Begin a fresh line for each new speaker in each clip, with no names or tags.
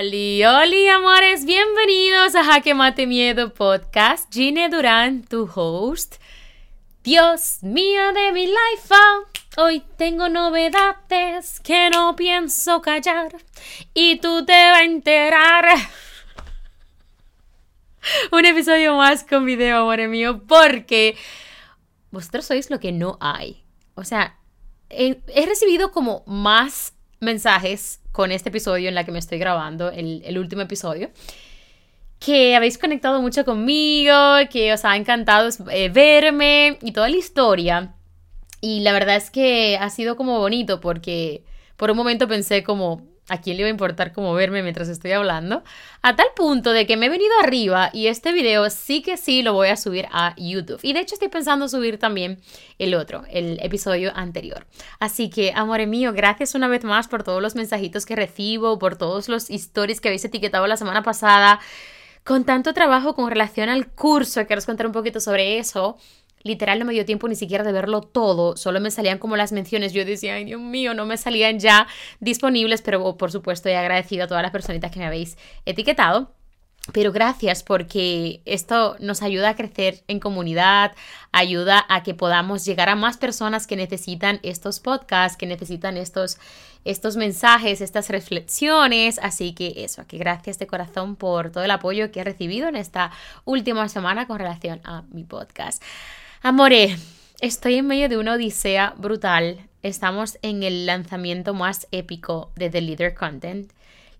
Oli, oli, amores, bienvenidos a Jaque Mate Miedo Podcast. Gine Durán, tu host. Dios mío de mi life, hoy tengo novedades que no pienso callar y tú te vas a enterar. Un episodio más con video, amor mío, porque vosotros sois lo que no hay. O sea, he, he recibido como más mensajes con este episodio en la que me estoy grabando, el, último episodio, que habéis conectado mucho conmigo, que os ha encantado eh, verme y toda la historia. Y la verdad es que ha sido como bonito porque por un momento pensé como, ¿a quién le va a importar cómo verme mientras estoy hablando? A tal punto de que me he venido arriba y este video sí que sí lo voy a subir a YouTube. Y de hecho estoy pensando subir también el otro, el episodio anterior. Así que, amore mío, gracias una vez más por todos los mensajitos que recibo, por todos los stories que habéis etiquetado la semana pasada. Con tanto trabajo con relación al curso, quiero contar un poquito sobre eso literal no me dio tiempo ni siquiera de verlo todo, solo me salían como las menciones, yo decía, ay Dios mío, no me salían ya disponibles, pero por supuesto he agradecido a todas las personitas que me habéis etiquetado. Pero gracias porque esto nos ayuda a crecer en comunidad, ayuda a que podamos llegar a más personas que necesitan estos podcasts, que necesitan estos, estos mensajes, estas reflexiones. Así que eso, que gracias de corazón por todo el apoyo que he recibido en esta última semana con relación a mi podcast. Amore, estoy en medio de una odisea brutal. Estamos en el lanzamiento más épico de The Leader Content.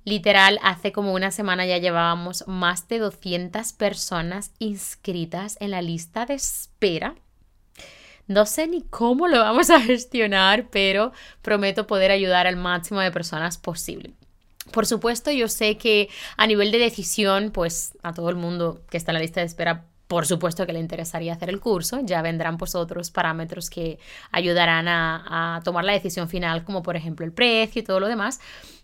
Literal, hace como una semana ya llevábamos más de 200 personas inscritas en la lista de espera. No sé ni cómo lo vamos a gestionar, pero prometo poder ayudar al máximo de personas posible. Por supuesto, yo sé que a nivel de decisión, pues a todo el mundo que está en la lista de espera por supuesto que le interesaría hacer el curso, ya vendrán pues otros parámetros que ayudarán a, a tomar la decisión final, como por ejemplo el precio y todo lo demás.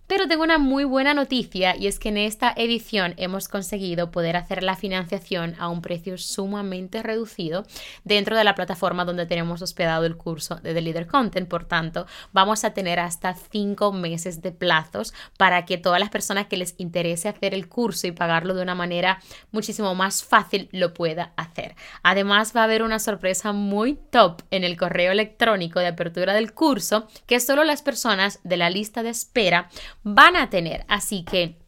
Pero tengo una muy buena noticia y es que en esta edición hemos conseguido poder hacer la financiación a un precio sumamente reducido dentro de la plataforma donde tenemos hospedado el curso de The Leader Content. Por tanto, vamos a tener hasta cinco meses de plazos para que todas las personas que les interese hacer el curso y pagarlo de una manera muchísimo más fácil lo pueda hacer. Además, va a haber una sorpresa muy top en el correo electrónico de apertura del curso que solo las personas de la lista de espera van a tener. Así que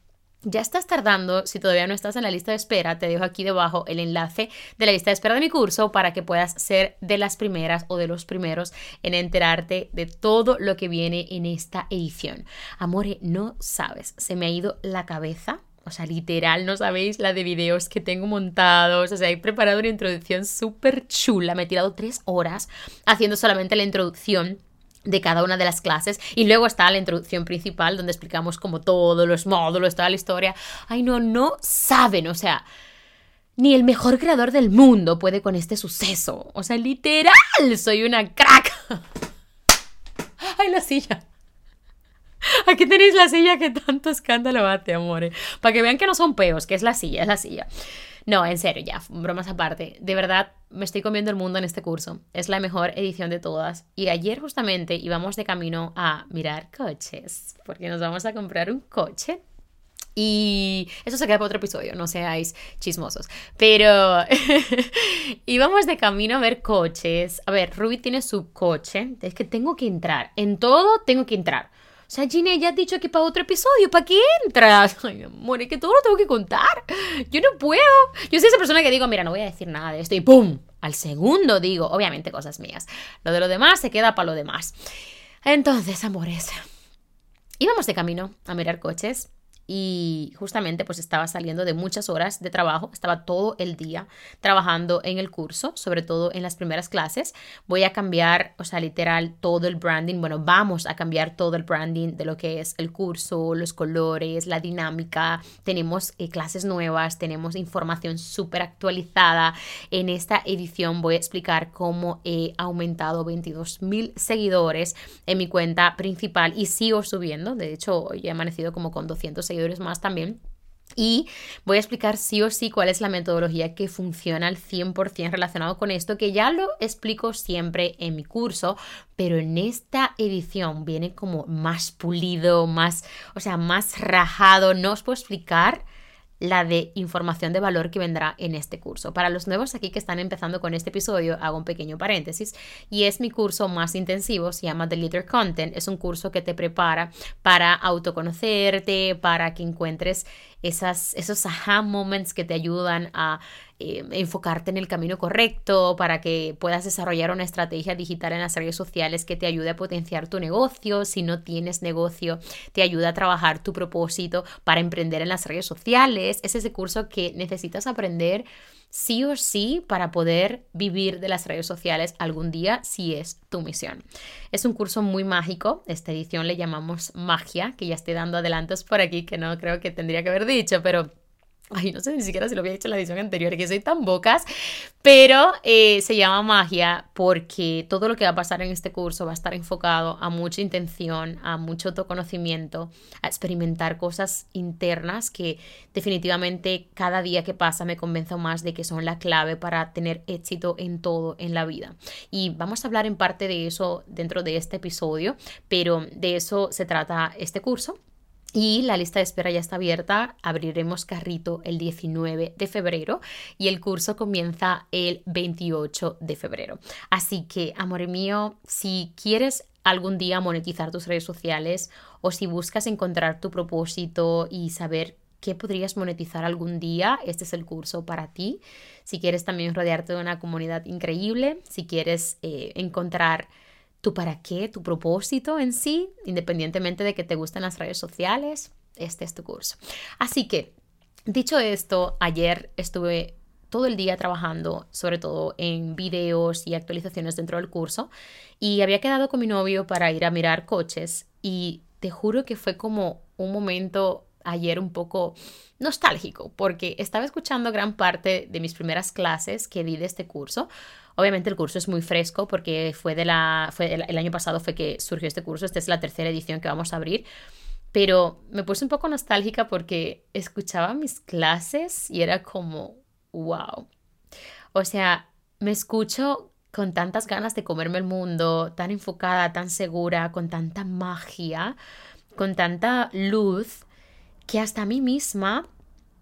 ya estás tardando, si todavía no estás en la lista de espera, te dejo aquí debajo el enlace de la lista de espera de mi curso para que puedas ser de las primeras o de los primeros en enterarte de todo lo que viene en esta edición. Amore, no sabes, se me ha ido la cabeza. O sea, literal, no sabéis la de videos que tengo montados. O sea, he preparado una introducción súper chula. Me he tirado tres horas haciendo solamente la introducción de cada una de las clases y luego está la introducción principal donde explicamos como todos los módulos, toda la historia. Ay, no, no saben, o sea, ni el mejor creador del mundo puede con este suceso. O sea, literal, soy una crack. Ay, la silla. Aquí tenéis la silla que tanto escándalo bate, amores. Para que vean que no son peos, que es la silla, es la silla. No, en serio, ya, bromas aparte. De verdad, me estoy comiendo el mundo en este curso. Es la mejor edición de todas. Y ayer justamente íbamos de camino a mirar coches, porque nos vamos a comprar un coche. Y eso se queda para otro episodio, no seáis chismosos. Pero íbamos de camino a ver coches. A ver, Ruby tiene su coche. Es que tengo que entrar. En todo tengo que entrar. O sea, Ginny, ya has dicho que para otro episodio, ¿para qué entras? Ay, amor, que todo lo tengo que contar. Yo no puedo. Yo soy esa persona que digo, mira, no voy a decir nada de esto y ¡pum! Al segundo digo, obviamente cosas mías. Lo de lo demás se queda para lo demás. Entonces, amores, íbamos de camino a mirar coches y justamente pues estaba saliendo de muchas horas de trabajo, estaba todo el día trabajando en el curso, sobre todo en las primeras clases. Voy a cambiar, o sea, literal todo el branding, bueno, vamos a cambiar todo el branding de lo que es el curso, los colores, la dinámica, tenemos eh, clases nuevas, tenemos información súper actualizada. En esta edición voy a explicar cómo he aumentado 22 mil seguidores en mi cuenta principal y sigo subiendo, de hecho hoy he amanecido como con 200 seguidores más también. Y voy a explicar sí o sí cuál es la metodología que funciona al 100% relacionado con esto, que ya lo explico siempre en mi curso, pero en esta edición viene como más pulido, más, o sea, más rajado. No os puedo explicar la de información de valor que vendrá en este curso. Para los nuevos aquí que están empezando con este episodio, hago un pequeño paréntesis y es mi curso más intensivo, se llama The Leader Content. Es un curso que te prepara para autoconocerte, para que encuentres esas, esos aha moments que te ayudan a eh, enfocarte en el camino correcto, para que puedas desarrollar una estrategia digital en las redes sociales que te ayude a potenciar tu negocio. Si no tienes negocio, te ayuda a trabajar tu propósito para emprender en las redes sociales. Es ese curso que necesitas aprender sí o sí para poder vivir de las redes sociales algún día si es tu misión. Es un curso muy mágico, esta edición le llamamos magia, que ya estoy dando adelantos por aquí que no creo que tendría que haber dicho, pero Ay, no sé ni siquiera si lo había dicho en la edición anterior, que soy tan bocas, pero eh, se llama magia porque todo lo que va a pasar en este curso va a estar enfocado a mucha intención, a mucho autoconocimiento, a experimentar cosas internas que definitivamente cada día que pasa me convenzo más de que son la clave para tener éxito en todo en la vida. Y vamos a hablar en parte de eso dentro de este episodio, pero de eso se trata este curso. Y la lista de espera ya está abierta. Abriremos carrito el 19 de febrero y el curso comienza el 28 de febrero. Así que, amor mío, si quieres algún día monetizar tus redes sociales o si buscas encontrar tu propósito y saber qué podrías monetizar algún día, este es el curso para ti. Si quieres también rodearte de una comunidad increíble, si quieres eh, encontrar tu para qué, tu propósito en sí, independientemente de que te gusten las redes sociales, este es tu curso. Así que, dicho esto, ayer estuve todo el día trabajando, sobre todo en videos y actualizaciones dentro del curso, y había quedado con mi novio para ir a mirar coches y te juro que fue como un momento ayer un poco nostálgico, porque estaba escuchando gran parte de mis primeras clases que di de este curso, Obviamente el curso es muy fresco porque fue de la fue el, año pasado fue que surgió este curso, esta es la tercera edición que vamos a abrir, pero me puse un poco nostálgica porque escuchaba mis clases y era como wow. O sea, me escucho con tantas ganas de comerme el mundo, tan enfocada, tan segura, con tanta magia, con tanta luz, que hasta a mí misma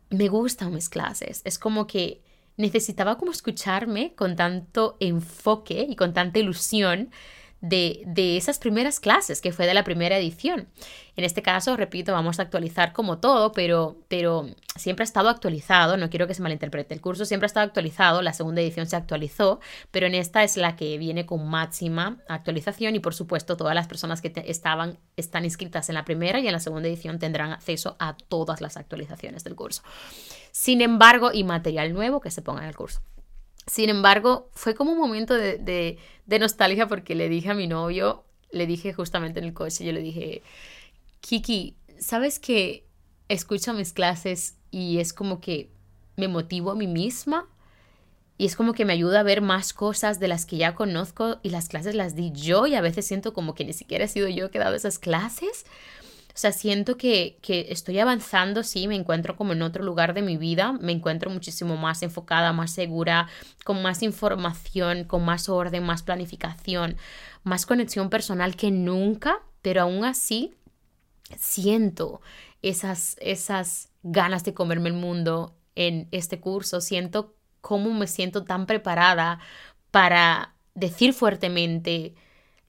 me gustan mis clases. Es como que necesitaba como escucharme con tanto enfoque y con tanta ilusión de, esas primeras clases, que fue de la primera edición. En este caso, repito, vamos a actualizar como todo, pero, pero siempre ha estado actualizado, no quiero que se malinterprete, el curso siempre ha estado actualizado, la segunda edición se actualizó, pero en esta es la que viene con máxima actualización y por supuesto todas las personas que estaban, están inscritas en la primera y en la segunda edición tendrán acceso a todas las actualizaciones del curso. Sin embargo, y material nuevo que se ponga en el curso. Sin embargo, fue como un momento de, nostalgia porque le dije a mi novio, le dije justamente en el coche, yo le dije, Kiki, ¿sabes que escucho mis clases y es como que me motivo a mí misma? Y es como que me ayuda a ver más cosas de las que ya conozco y las clases las di yo y a veces siento como que ni siquiera he sido yo que he dado esas clases. O sea, siento que, estoy avanzando, sí, me encuentro como en otro lugar de mi vida, me encuentro muchísimo más enfocada, más segura, con más información, con más orden, más planificación, más conexión personal que nunca, pero aún así siento esas, esas ganas de comerme el mundo en este curso, siento cómo me siento tan preparada para decir fuertemente,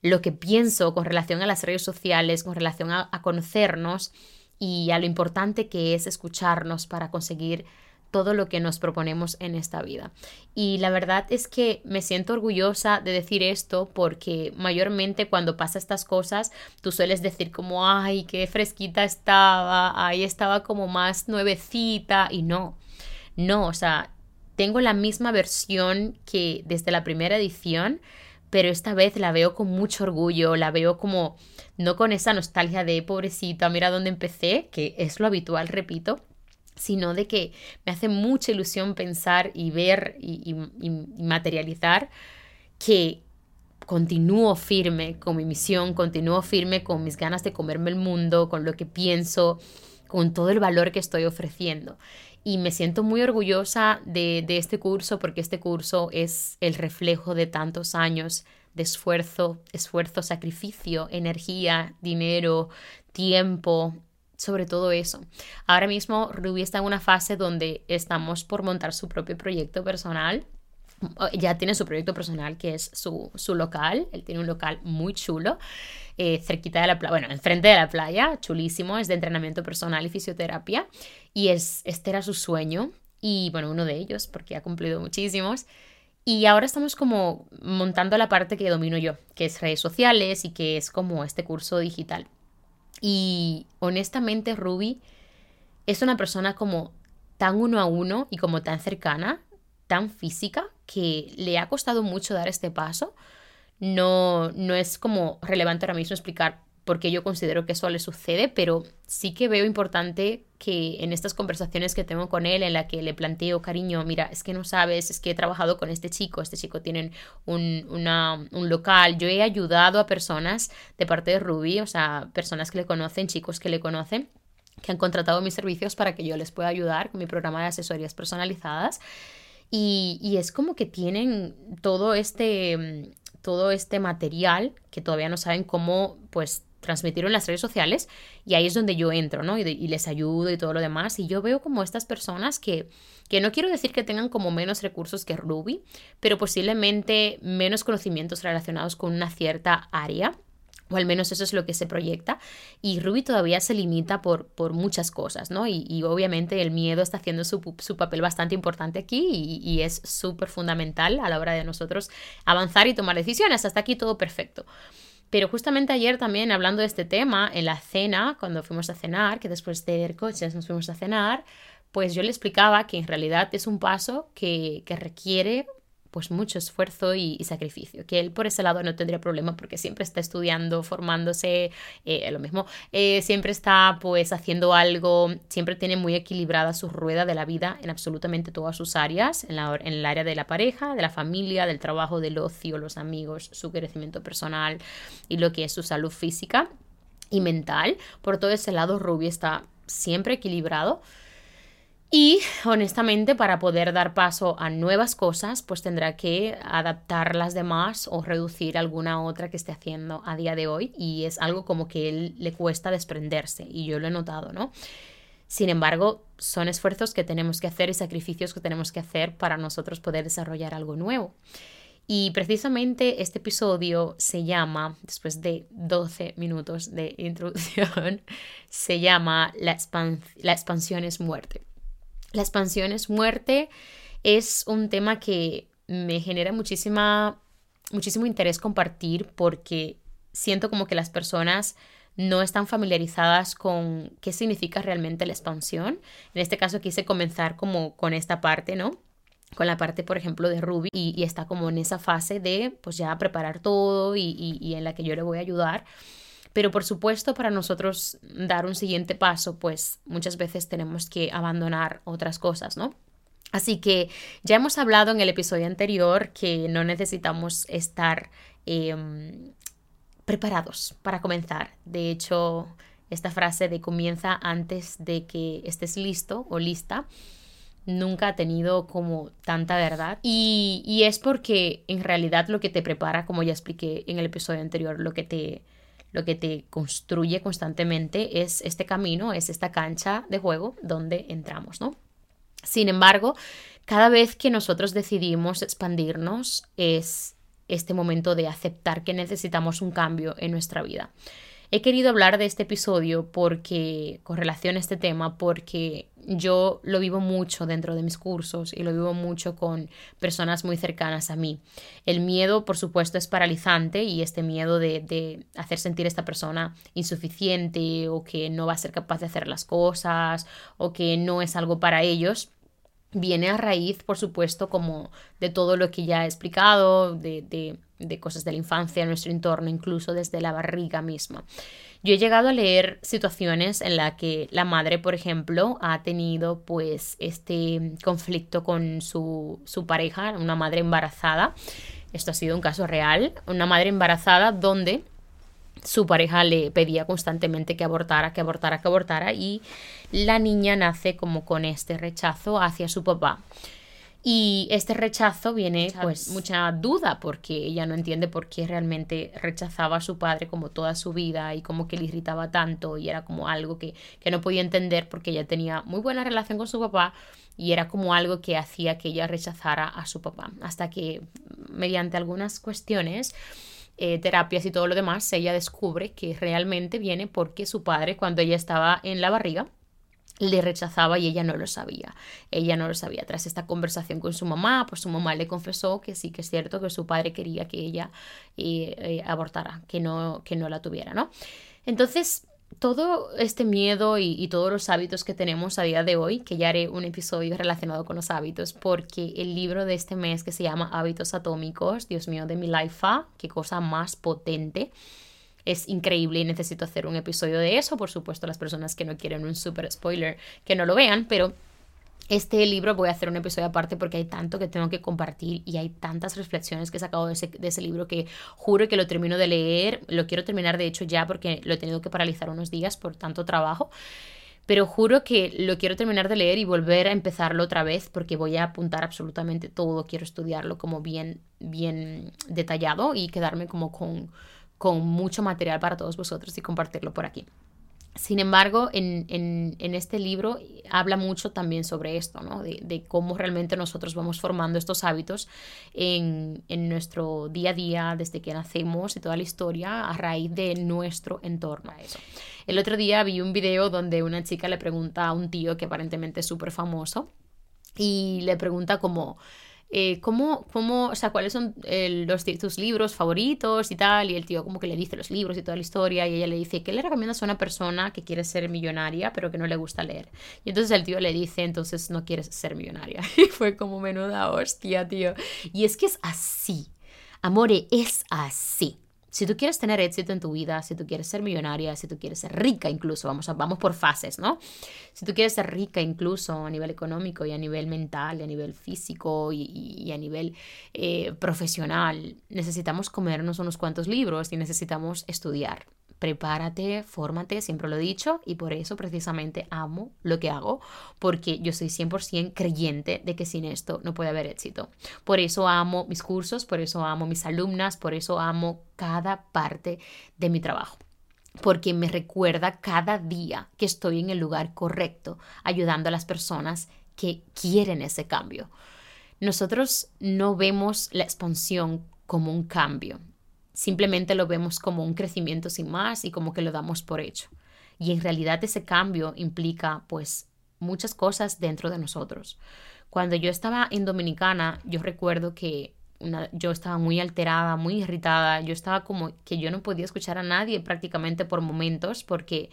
lo que pienso con relación a las redes sociales, con relación a, conocernos y a lo importante que es escucharnos para conseguir todo lo que nos proponemos en esta vida. Y la verdad es que me siento orgullosa de decir esto porque mayormente cuando pasa estas cosas tú sueles decir como, ay, qué fresquita estaba, ahí estaba como más nuevecita y no, no, o sea, tengo la misma versión que desde la primera edición, pero esta vez la veo con mucho orgullo, la veo como no con esa nostalgia de pobrecita, mira dónde empecé, que es lo habitual, repito, sino de que me hace mucha ilusión pensar y ver y, materializar que continúo firme con mi misión, continúo firme con mis ganas de comerme el mundo, con lo que pienso, con todo el valor que estoy ofreciendo. Y me siento muy orgullosa de, de este curso porque este curso es el reflejo de tantos años de esfuerzo, esfuerzo, sacrificio, energía, dinero, tiempo, sobre todo eso. Ahora mismo Ruby está en una fase donde estamos por montar su propio proyecto personal. Ya tiene su proyecto personal que es su, su local. Él tiene un local muy chulo, eh, cerquita de la playa, bueno, enfrente de la playa, chulísimo, es de entrenamiento personal y fisioterapia. Y es, este era su sueño. Y bueno, uno de ellos, porque ha cumplido muchísimos. Y ahora estamos como montando la parte que domino yo, que es redes sociales y que es como este curso digital. Y honestamente Ruby es una persona como tan uno a uno y como tan cercana, tan física, que le ha costado mucho dar este paso. No, no es como relevante ahora mismo explicar porque yo considero que eso le sucede, pero sí que veo importante que en estas conversaciones que tengo con él, en la que le planteo, cariño, mira, es que no sabes, es que he trabajado con este chico, este chico tiene un, un local, yo he ayudado a personas de parte de Ruby, o sea, personas que le conocen, chicos que le conocen, que han contratado mis servicios para que yo les pueda ayudar con mi programa de asesorías personalizadas. Y, y, es como que tienen todo este, todo este material que todavía no saben cómo pues transmitirlo en las redes sociales y ahí es donde yo entro, ¿no? Y, les ayudo y todo lo demás. Y yo veo como estas personas que, que no quiero decir que tengan como menos recursos que Ruby, pero posiblemente menos conocimientos relacionados con una cierta área o al menos eso es lo que se proyecta, y Ruby todavía se limita por, por muchas cosas, ¿no? Y, obviamente el miedo está haciendo su, papel bastante importante aquí y, y es súper fundamental a la hora de nosotros avanzar y tomar decisiones. Hasta aquí todo perfecto. Pero justamente ayer también hablando de este tema, en la cena, cuando fuimos a cenar, que después de ver coches nos fuimos a cenar, pues yo le explicaba que en realidad es un paso que, que requiere pues mucho esfuerzo y, sacrificio, que él por ese lado no tendría problema porque siempre está estudiando, formándose, eh, lo mismo, eh, siempre está pues haciendo algo, siempre tiene muy equilibrada su rueda de la vida en absolutamente todas sus áreas, en, la, en el área de la pareja, de la familia, del trabajo, del ocio, los amigos, su crecimiento personal y lo que es su salud física y mental. Por todo ese lado, Ruby está siempre equilibrado. Y honestamente, para poder dar paso a nuevas cosas, pues tendrá que adaptar las demás o reducir alguna otra que esté haciendo a día de hoy. Y es algo como que él le cuesta desprenderse. Y yo lo he notado, ¿no? Sin embargo, son esfuerzos que tenemos que hacer y sacrificios que tenemos que hacer para nosotros poder desarrollar algo nuevo. Y precisamente este episodio se llama, después de 12 minutos de introducción, se llama La, la expansión es muerte. La expansión es muerte. Es un tema que me genera muchísima, muchísimo interés compartir porque siento como que las personas no están familiarizadas con qué significa realmente la expansión. En este caso quise comenzar como con esta parte, ¿no? Con la parte, por ejemplo, de Ruby y, está como en esa fase de pues ya preparar todo y, y en la que yo le voy a ayudar. Pero por supuesto, para nosotros dar un siguiente paso, pues muchas veces tenemos que abandonar otras cosas, ¿no? Así que ya hemos hablado en el episodio anterior que no necesitamos estar em, preparados para comenzar. De hecho, esta frase de comienza antes de que estés listo o lista nunca ha tenido como tanta verdad. Y, y es porque en realidad lo que te prepara, como ya expliqué en el episodio anterior, lo que te lo que te construye constantemente es este camino, es esta cancha de juego donde entramos, ¿no? Sin embargo, cada vez que nosotros decidimos expandirnos es este momento de aceptar que necesitamos un cambio en nuestra vida. He querido hablar de este episodio porque, con relación a este tema, porque yo lo vivo mucho dentro de mis cursos y lo vivo mucho con personas muy cercanas a mí. El miedo, por supuesto, es paralizante y este miedo de, de hacer sentir a esta persona insuficiente o que no va a ser capaz de hacer las cosas o que no es algo para ellos viene a raíz, por supuesto, como de todo lo que ya he explicado, de, de, cosas de la infancia, nuestro entorno, incluso desde la barriga misma. Yo he llegado a leer situaciones en la que la madre, por ejemplo, ha tenido pues este conflicto con su, su pareja, una madre embarazada. Esto ha sido un caso real, una madre embarazada donde su pareja le pedía constantemente que abortara, que abortara, que abortara y la niña nace como con este rechazo hacia su papá. Y este rechazo viene pues mucha duda porque ella no entiende por qué realmente rechazaba a su padre como toda su vida y como que le irritaba tanto y era como algo que, que no podía entender porque ella tenía muy buena relación con su papá y era como algo que hacía que ella rechazara a su papá hasta que mediante algunas cuestiones eh, terapias y todo lo demás, ella descubre que realmente viene porque su padre, cuando ella estaba en la barriga, le rechazaba y ella no lo sabía. Ella no lo sabía. Tras esta conversación con su mamá, pues su mamá le confesó que sí que es cierto que su padre quería que ella eh, eh, abortara, que no, que no la tuviera, ¿no? Entonces, todo este miedo y, todos los hábitos que tenemos a día de hoy, que ya haré un episodio relacionado con los hábitos, porque el libro de este mes que se llama Hábitos Atómicos, Dios mío, de mi life, qué cosa más potente. Es increíble y necesito hacer un episodio de eso. Por supuesto, las personas que no quieren un super spoiler, que no lo vean, pero este libro voy a hacer un episodio aparte porque hay tanto que tengo que compartir y hay tantas reflexiones que he sacado de ese, libro que juro que lo termino de leer. Lo quiero terminar de hecho ya porque lo he tenido que paralizar unos días por tanto trabajo. Pero juro que lo quiero terminar de leer y volver a empezarlo otra vez porque voy a apuntar absolutamente todo. Quiero estudiarlo como bien, bien detallado y quedarme como con, con mucho material para todos vosotros y compartirlo por aquí. Sin embargo, en, este libro habla mucho también sobre esto, ¿no? de, cómo realmente nosotros vamos formando estos hábitos en, nuestro día a día, desde que nacemos y toda la historia, a raíz de nuestro entorno. Eso. El otro día vi un video donde una chica le pregunta a un tío que aparentemente es súper famoso y le pregunta como eh, ¿cómo, o sea, cuáles son eh, los, tus libros favoritos y tal, y el tío como que le dice los libros y toda la historia, y ella le dice, ¿qué le recomiendas a una persona que quiere ser millonaria pero que no le gusta leer? Y entonces el tío le dice, entonces no quieres ser millonaria. Y fue como menuda hostia, tío. Y es que es así. Amore, es así. Si tú quieres tener éxito en tu vida, si tú quieres ser millonaria, si tú quieres ser rica incluso, vamos, a, vamos por fases, ¿no? Si tú quieres ser rica incluso a nivel económico y a nivel mental y a nivel físico y, a nivel eh, profesional, necesitamos comernos unos cuantos libros y necesitamos estudiar prepárate, fórmate, siempre lo he dicho y por eso precisamente amo lo que hago, porque yo soy 100% creyente de que sin esto no puede haber éxito. Por eso amo mis cursos, por eso amo mis alumnas, por eso amo cada parte de mi trabajo porque me recuerda cada día que estoy en el lugar correcto, ayudando a las personas que quieren ese cambio. Nosotros no vemos la expansión como un cambio, simplemente lo vemos como un crecimiento sin más y como que lo damos por hecho. Y en realidad ese cambio implica pues muchas cosas dentro de nosotros. Cuando yo estaba en Dominicana, yo recuerdo que yo estaba muy alterada, muy irritada, yo estaba como que yo no podía escuchar a nadie prácticamente por momentos porque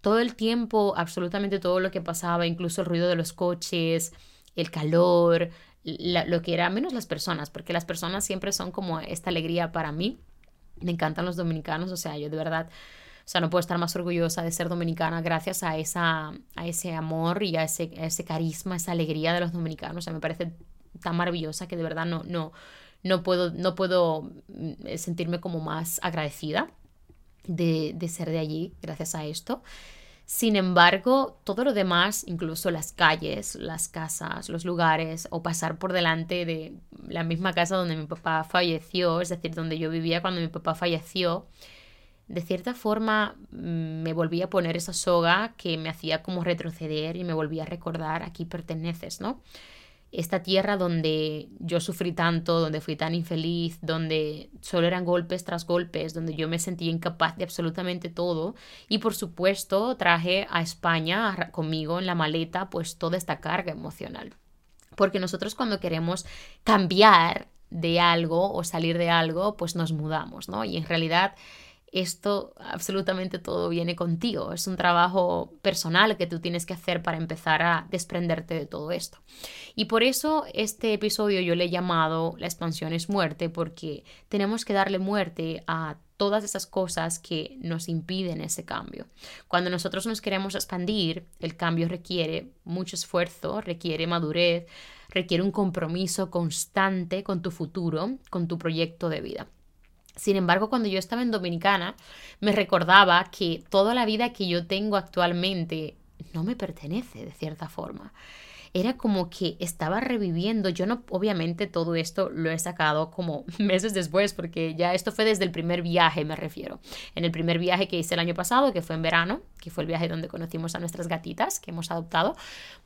todo el tiempo, absolutamente todo lo que pasaba, incluso el ruido de los coches, el calor, lo que era, menos las personas, porque las personas siempre son como esta alegría para mí me encantan los dominicanos, o sea, yo de verdad, o sea, no puedo estar más orgullosa de ser dominicana gracias a, esa, a ese amor y a ese, ese carisma, esa alegría de los dominicanos. O sea, me parece tan maravillosa que de verdad no, no, no, puedo, no puedo mm, sentirme como más agradecida de, de ser de allí gracias a esto. Sin embargo, todo lo demás, incluso las calles, las casas, los lugares o pasar por delante de la misma casa donde mi papá falleció, es decir, donde yo vivía cuando mi papá falleció, de cierta forma mm, me volví a poner esa soga que me hacía como retroceder y me volvía a recordar aquí perteneces, ¿no? Esta tierra donde yo sufrí tanto, donde fui tan infeliz, donde solo eran golpes tras golpes, donde yo me sentía incapaz de absolutamente todo. Y por supuesto traje a España conmigo en la maleta pues toda esta carga emocional. Porque nosotros cuando queremos cambiar de algo o salir de algo, pues nos mudamos, ¿no? Y en realidad esto absolutamente todo viene contigo. Es un trabajo personal que tú tienes que hacer para empezar a desprenderte de todo esto. Y por eso este episodio yo le he llamado La expansión es muerte, porque tenemos que darle muerte a todas esas cosas que nos impiden ese cambio. Cuando nosotros nos queremos expandir, el cambio requiere mucho esfuerzo, requiere madurez, requiere un compromiso constante con tu futuro, con tu proyecto de vida. Sin embargo, cuando yo estaba en Dominicana, me recordaba que toda la vida que yo tengo actualmente no me pertenece de cierta forma era como que estaba reviviendo. Yo no, obviamente todo esto lo he sacado como meses después, porque ya esto fue desde el primer viaje, me refiero. En el primer viaje que hice el año pasado, que fue en verano, que fue el viaje donde conocimos a nuestras gatitas que hemos adoptado,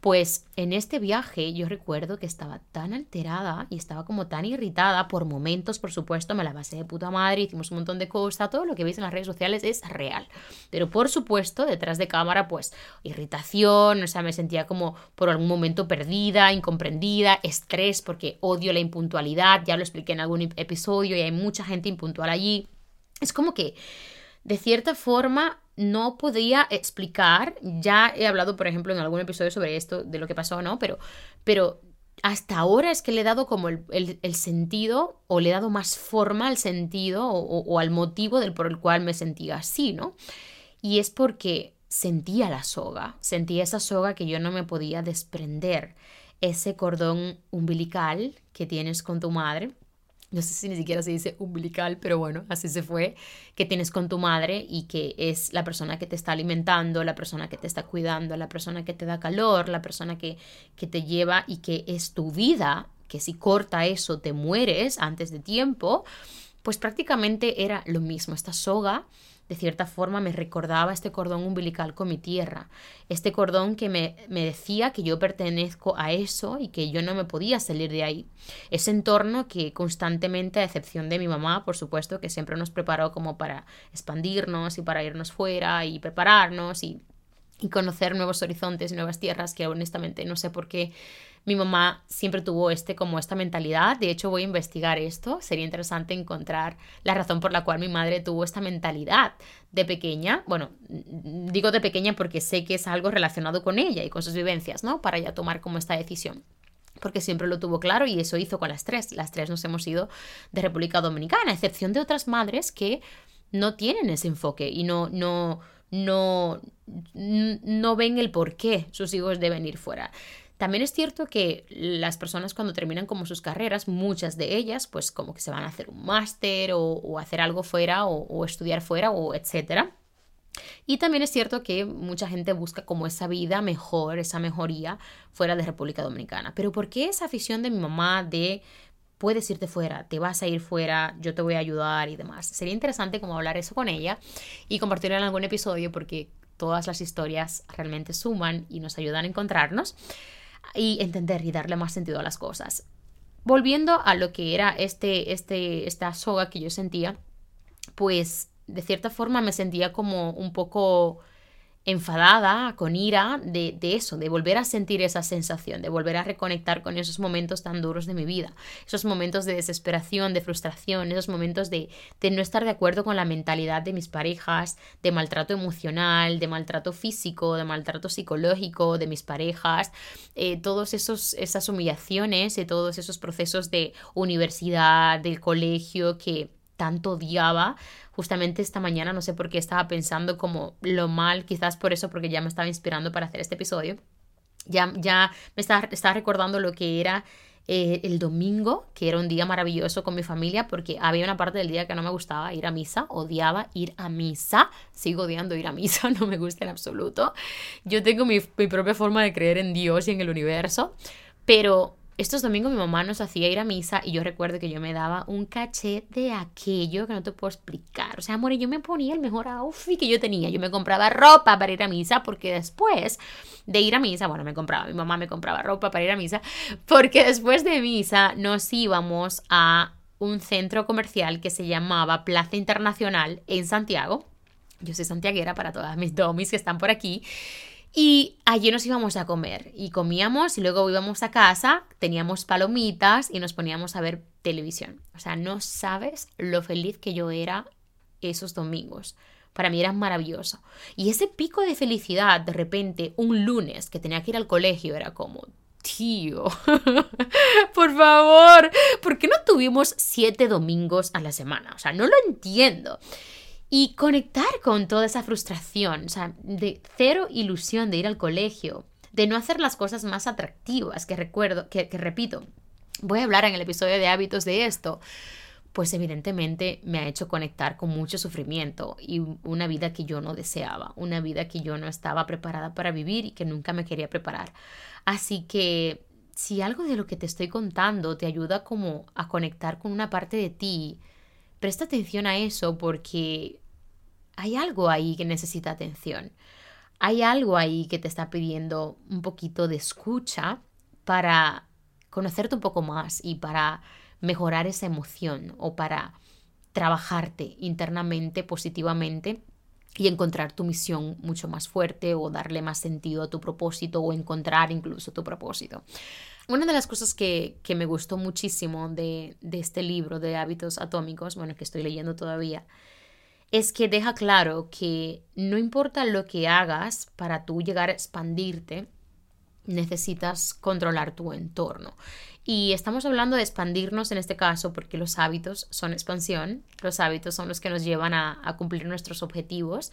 pues en este viaje yo recuerdo que estaba tan alterada y estaba como tan irritada por momentos, por supuesto, me la pasé de puta madre, hicimos un montón de cosas, todo lo que veis en las redes sociales es real. Pero por supuesto, detrás de cámara, pues irritación, o sea, me sentía como por algún momento perdida, incomprendida, estrés porque odio la impuntualidad, ya lo expliqué en algún episodio y hay mucha gente impuntual allí. Es como que, de cierta forma, no podía explicar, ya he hablado, por ejemplo, en algún episodio sobre esto, de lo que pasó, ¿no? Pero, pero hasta ahora es que le he dado como el, sentido o le he dado más forma al sentido o, o, al motivo del por el cual me sentía así, ¿no? Y es porque sentía la soga, sentía esa soga que yo no me podía desprender, ese cordón umbilical que tienes con tu madre. No sé si ni siquiera se dice umbilical, pero bueno, así se fue, que tienes con tu madre y que es la persona que te está alimentando, la persona que te está cuidando, la persona que te da calor, la persona que, que te lleva y que es tu vida, que si corta eso te mueres antes de tiempo, pues prácticamente era lo mismo, esta soga de cierta forma me recordaba este cordón umbilical con mi tierra, este cordón que me, me, decía que yo pertenezco a eso y que yo no me podía salir de ahí. Ese entorno que constantemente, a excepción de mi mamá, por supuesto, que siempre nos preparó como para expandirnos y para irnos fuera y prepararnos y, y conocer nuevos horizontes nuevas tierras que honestamente no sé por qué mi mamá siempre tuvo este como esta mentalidad. De hecho, voy a investigar esto. Sería interesante encontrar la razón por la cual mi madre tuvo esta mentalidad de pequeña. Bueno, digo de pequeña porque sé que es algo relacionado con ella y con sus vivencias, ¿no? Para ya tomar como esta decisión porque siempre lo tuvo claro y eso hizo con las tres. Las tres nos hemos ido de República Dominicana, a excepción de otras madres que no tienen ese enfoque y no, no, no, no ven el por qué sus hijos deben ir fuera. También es cierto que las personas cuando terminan como sus carreras, muchas de ellas, pues como que se van a hacer un máster o, hacer algo fuera o, estudiar fuera o etcétera. Y también es cierto que mucha gente busca como esa vida mejor, esa mejoría fuera de República Dominicana. Pero ¿por qué esa afición de mi mamá de puedes irte fuera, te vas a ir fuera, yo te voy a ayudar y demás? Sería interesante como hablar eso con ella y compartirlo en algún episodio porque todas las historias realmente suman y nos ayudan a encontrarnos y entender y darle más sentido a las cosas. Volviendo a lo que era este, este, esta soga que yo sentía, pues de cierta forma me sentía como un poco enfadada, con ira de, eso, de volver a sentir esa sensación, de volver a reconectar con esos momentos tan duros de mi vida, esos momentos de desesperación, de frustración, esos momentos de, de no estar de acuerdo con la mentalidad de mis parejas, de maltrato emocional, de maltrato físico, de maltrato psicológico de mis parejas, eh, esos esas humillaciones, y todos esos procesos de universidad, del colegio que tanto odiaba. Justamente esta mañana no sé por qué estaba pensando como lo mal, quizás por eso, porque ya me estaba inspirando para hacer este episodio. Ya, ya me estaba, estaba recordando lo que era eh, el domingo, que era un día maravilloso con mi familia, porque había una parte del día que no me gustaba ir a misa, odiaba ir a misa, sigo odiando ir a misa, no me gusta en absoluto. Yo tengo mi, mi propia forma de creer en Dios y en el universo, pero estos domingos mi mamá nos hacía ir a misa y yo recuerdo que yo me daba un caché de aquello que no te puedo explicar. O sea, amor, yo me ponía el mejor outfit que yo tenía. Yo me compraba ropa para ir a misa porque después de ir a misa, bueno, me compraba, mi mamá me compraba ropa para ir a misa, porque después de misa nos íbamos a un centro comercial que se llamaba Plaza Internacional en Santiago. Yo soy santiaguera para todas mis domis que están por aquí. Y allí nos íbamos a comer y comíamos y luego íbamos a casa, teníamos palomitas y nos poníamos a ver televisión. O sea, no sabes lo feliz que yo era esos domingos. Para mí era maravilloso. Y ese pico de felicidad, de repente, un lunes que tenía que ir al colegio, era como, tío, por favor, ¿por qué no tuvimos siete domingos a la semana? O sea, no lo entiendo y conectar con toda esa frustración, o sea, de cero ilusión de ir al colegio, de no hacer las cosas más atractivas, que recuerdo, que, repito, voy a hablar en el episodio de hábitos de esto, pues evidentemente me ha hecho conectar con mucho sufrimiento y una vida que yo no deseaba, una vida que yo no estaba preparada para vivir y que nunca me quería preparar. Así que si algo de lo que te estoy contando te ayuda como a conectar con una parte de ti, presta atención a eso porque hay algo ahí que necesita atención. Hay algo ahí que te está pidiendo un poquito de escucha para conocerte un poco más y para mejorar esa emoción o para trabajarte internamente positivamente y encontrar tu misión mucho más fuerte o darle más sentido a tu propósito o encontrar incluso tu propósito. Una de las cosas que, me gustó muchísimo de, de este libro de hábitos atómicos, bueno, que estoy leyendo todavía, es que deja claro que no importa lo que hagas para tú llegar a expandirte, necesitas controlar tu entorno. Y estamos hablando de expandirnos en este caso porque los hábitos son expansión, los hábitos son los que nos llevan a, cumplir nuestros objetivos.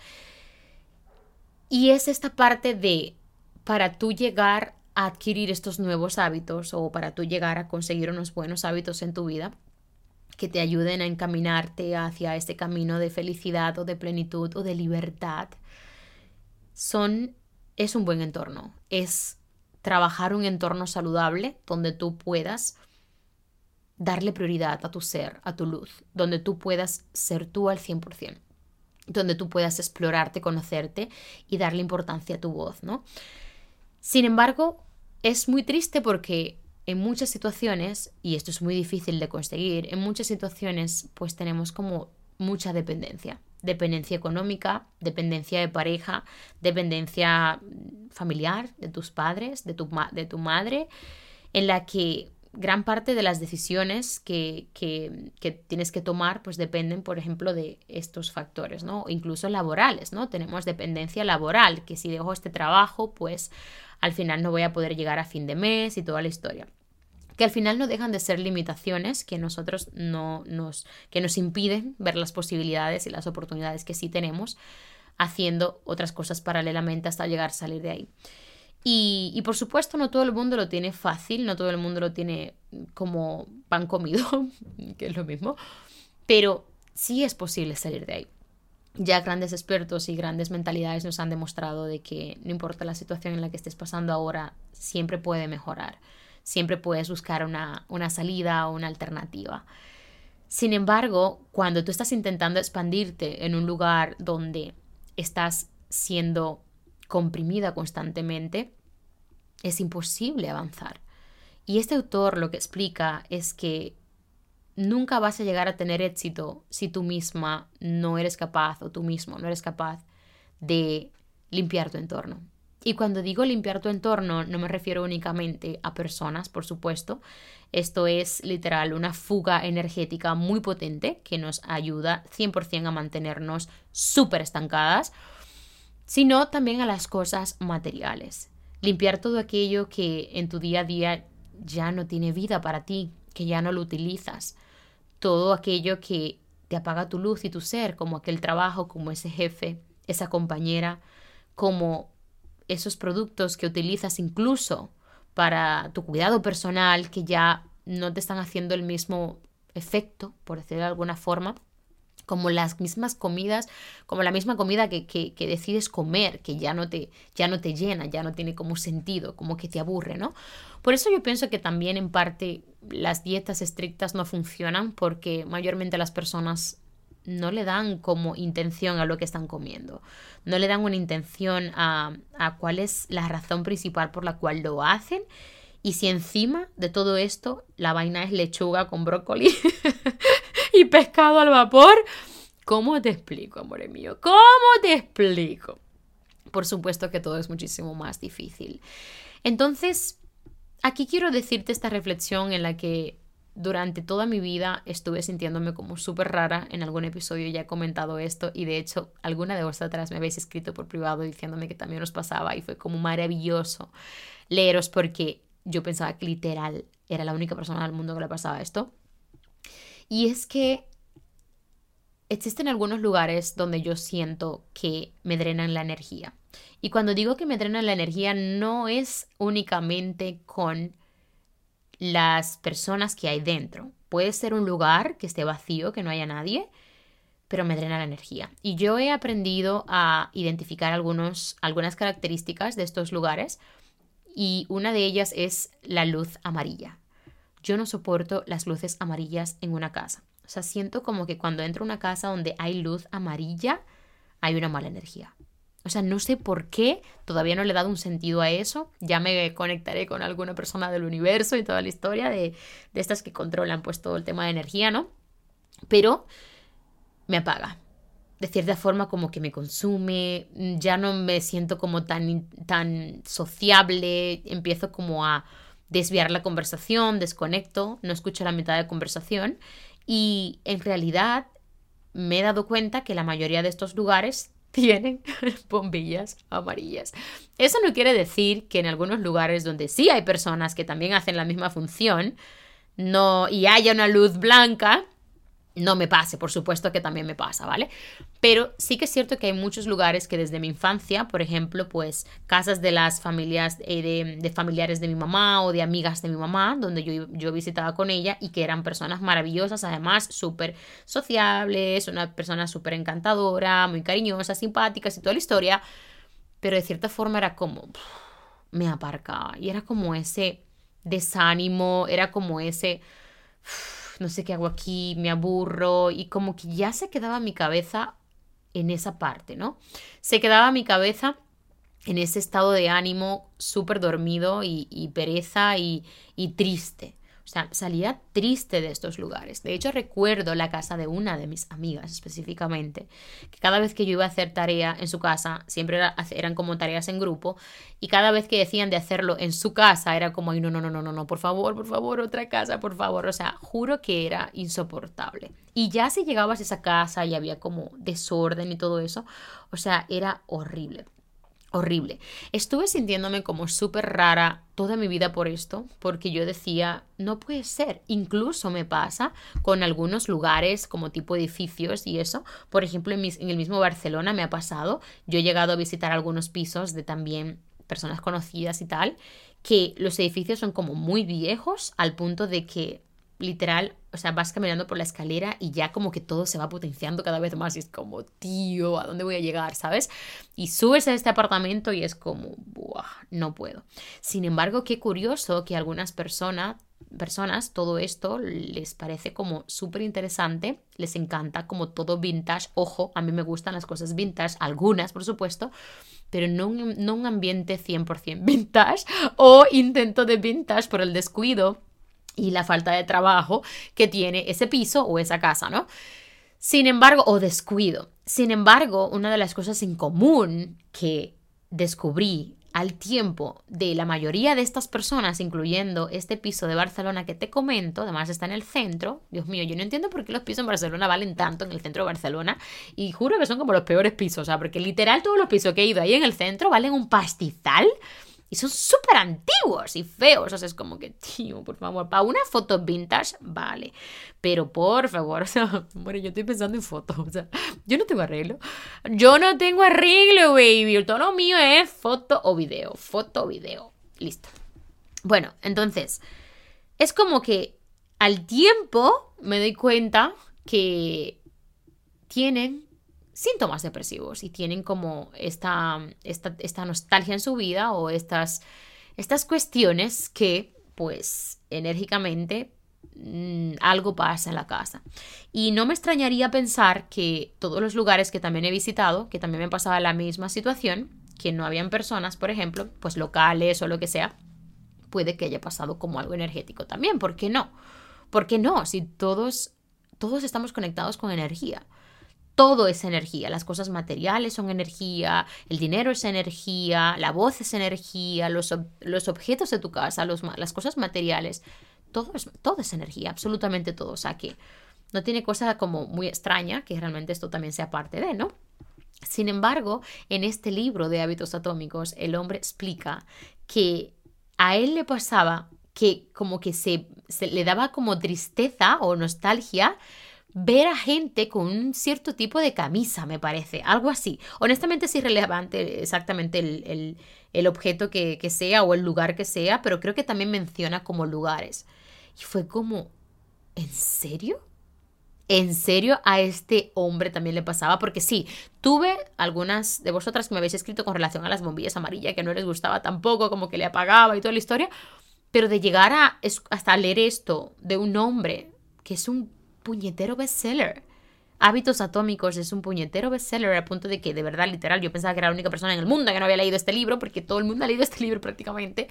Y es esta parte de, para tú llegar a adquirir estos nuevos hábitos o para tú llegar a conseguir unos buenos hábitos en tu vida, que te ayuden a encaminarte hacia este camino de felicidad o de plenitud o de libertad, son es un buen entorno, es trabajar un entorno saludable donde tú puedas darle prioridad a tu ser, a tu luz, donde tú puedas ser tú al 100%, donde tú puedas explorarte, conocerte y darle importancia a tu voz, ¿no? Sin embargo, es muy triste porque en muchas situaciones, y esto es muy difícil de conseguir, en muchas situaciones pues tenemos como mucha dependencia. Dependencia económica, dependencia de pareja, dependencia familiar, de tus padres, de tu, de tu madre, en la que gran parte de las decisiones que, que, que, tienes que tomar pues dependen, por ejemplo, de estos factores, ¿no? Incluso laborales, ¿no? Tenemos dependencia laboral, que si dejo este trabajo, pues al final no voy a poder llegar a fin de mes y toda la historia que al final no dejan de ser limitaciones que nosotros no nos que nos impiden ver las posibilidades y las oportunidades que sí tenemos haciendo otras cosas paralelamente hasta llegar a salir de ahí. Y, y, por supuesto no todo el mundo lo tiene fácil, no todo el mundo lo tiene como pan comido, que es lo mismo, pero sí es posible salir de ahí. Ya grandes expertos y grandes mentalidades nos han demostrado de que no importa la situación en la que estés pasando ahora, siempre puede mejorar siempre puedes buscar una, una salida o una alternativa. Sin embargo, cuando tú estás intentando expandirte en un lugar donde estás siendo comprimida constantemente, es imposible avanzar. Y este autor lo que explica es que nunca vas a llegar a tener éxito si tú misma no eres capaz o tú mismo no eres capaz de limpiar tu entorno. Y cuando digo limpiar tu entorno, no me refiero únicamente a personas, por supuesto. Esto es literal una fuga energética muy potente que nos ayuda 100% a mantenernos súper estancadas, sino también a las cosas materiales. Limpiar todo aquello que en tu día a día ya no tiene vida para ti, que ya no lo utilizas. Todo aquello que te apaga tu luz y tu ser, como aquel trabajo, como ese jefe, esa compañera, como esos productos que utilizas incluso para tu cuidado personal que ya no te están haciendo el mismo efecto, por decirlo de alguna forma, como las mismas comidas, como la misma comida que, que, que, decides comer, que ya no, te, ya no te llena, ya no tiene como sentido, como que te aburre, ¿no? Por eso yo pienso que también en parte las dietas estrictas no funcionan porque mayormente las personas no le dan como intención a lo que están comiendo, no le dan una intención a, a cuál es la razón principal por la cual lo hacen. Y si encima de todo esto la vaina es lechuga con brócoli y pescado al vapor, ¿cómo te explico, amor mío? ¿Cómo te explico? Por supuesto que todo es muchísimo más difícil. Entonces, aquí quiero decirte esta reflexión en la que durante toda mi vida estuve sintiéndome como súper rara. En algún episodio ya he comentado esto y de hecho alguna de vosotras me habéis escrito por privado diciéndome que también os pasaba y fue como maravilloso leeros porque yo pensaba que literal era la única persona del mundo que le pasaba esto. Y es que existen algunos lugares donde yo siento que me drenan la energía. Y cuando digo que me drenan la energía no es únicamente con las personas que hay dentro. Puede ser un lugar que esté vacío, que no haya nadie, pero me drena la energía. Y yo he aprendido a identificar algunos, algunas características de estos lugares y una de ellas es la luz amarilla. Yo no soporto las luces amarillas en una casa. O sea, siento como que cuando entro a una casa donde hay luz amarilla, hay una mala energía. O sea, no sé por qué, todavía no le he dado un sentido a eso. Ya me conectaré con alguna persona del universo y toda la historia de, de estas que controlan pues todo el tema de energía, ¿no? Pero me apaga. De cierta forma como que me consume, ya no me siento como tan, tan sociable, empiezo como a desviar la conversación, desconecto, no escucho la mitad de conversación y en realidad me he dado cuenta que la mayoría de estos lugares tienen bombillas amarillas. Eso no quiere decir que en algunos lugares donde sí hay personas que también hacen la misma función, no y haya una luz blanca, no me pase, por supuesto que también me pasa, ¿vale? Pero sí que es cierto que hay muchos lugares que desde mi infancia, por ejemplo, pues casas de las familias, eh, de, familiares de mi mamá o de amigas de mi mamá, donde yo, yo visitaba con ella y que eran personas maravillosas, además súper sociables, una persona súper encantadora, muy cariñosa, simpáticas y toda la historia, pero de cierta forma era como, me aparcaba y era como ese desánimo, era como ese no sé qué hago aquí, me aburro y como que ya se quedaba mi cabeza en esa parte, ¿no? Se quedaba mi cabeza en ese estado de ánimo súper dormido y, pereza y, y triste. Sea, salía triste de estos lugares. De hecho, recuerdo la casa de una de mis amigas específicamente, que cada vez que yo iba a hacer tarea en su casa, siempre eran como tareas en grupo, y cada vez que decían de hacerlo en su casa, era como, no, no, no, no, no, no, por favor, por favor, otra casa, por favor. O sea, juro que era insoportable. Y ya si llegabas a esa casa y había como desorden y todo eso, o sea, era horrible horrible. Estuve sintiéndome como súper rara toda mi vida por esto, porque yo decía, no puede ser. Incluso me pasa con algunos lugares como tipo edificios y eso. Por ejemplo, en, en el mismo Barcelona me ha pasado. Yo he llegado a visitar algunos pisos de también personas conocidas y tal, que los edificios son como muy viejos al punto de que literal, o sea, vas caminando por la escalera y ya como que todo se va potenciando cada vez más y es como, tío, ¿a dónde voy a llegar? ¿Sabes? Y subes a este apartamento y es como, Buah, no puedo. Sin embargo, qué curioso que algunas personas personas todo esto les parece como súper interesante, les encanta como todo vintage, ojo, a mí me gustan las cosas vintage, algunas por supuesto, pero no, no un ambiente 100% vintage o intento de vintage por el descuido y la falta de trabajo que tiene ese piso o esa casa, ¿no? Sin embargo, o descuido. Sin embargo, una de las cosas en común que descubrí al tiempo de la mayoría de estas personas, incluyendo este piso de Barcelona que te comento, además está en el centro. Dios mío, yo no entiendo por qué los pisos en Barcelona valen tanto en el centro de Barcelona. Y juro que son como los peores pisos, o sea, porque literal todos los pisos que he ido ahí en el centro valen un pastizal. Y son súper antiguos y feos. O sea, es como que, tío, por favor, para una foto vintage, vale. Pero por favor, o sea, bueno, yo estoy pensando en fotos. O sea, yo no tengo arreglo. Yo no tengo arreglo, baby. Todo lo mío es foto o video. Foto o video. Listo. Bueno, entonces, es como que al tiempo me doy cuenta que tienen síntomas depresivos y tienen como esta, esta, nostalgia en su vida o estas, estas cuestiones que pues enérgicamente mm, algo pasa en la casa. Y no me extrañaría pensar que todos los lugares que también he visitado, que también me pasaba la misma situación, que no habían personas, por ejemplo, pues locales o lo que sea, puede que haya pasado como algo energético también. ¿Por qué no? ¿Por qué no? Si todos, todos estamos conectados con energía todo es energía. Las cosas materiales son energía, el dinero es energía, la voz es energía, los, los objetos de tu casa, los, las cosas materiales, todo es, energía, absolutamente todo. O sea que no tiene cosa como muy extraña que realmente esto también sea parte de, ¿no? Sin embargo, en este libro de hábitos atómicos, el hombre explica que a él le pasaba que como que se, se le daba como tristeza o nostalgia ver a gente con un cierto tipo de camisa, me parece, algo así. Honestamente es irrelevante exactamente el, objeto que, sea o el lugar que sea, pero creo que también menciona como lugares. Y fue como, ¿en serio? ¿En serio a este hombre también le pasaba? Porque sí, tuve algunas de vosotras que me habéis escrito con relación a las bombillas amarillas que no les gustaba tampoco, como que le apagaba y toda la historia, pero de llegar a hasta leer esto de un hombre que es un puñetero bestseller. Hábitos Atómicos es un puñetero bestseller a punto de que, de verdad, literal, yo pensaba que era la única persona en el mundo que no había leído este libro, porque todo el mundo ha leído este libro prácticamente.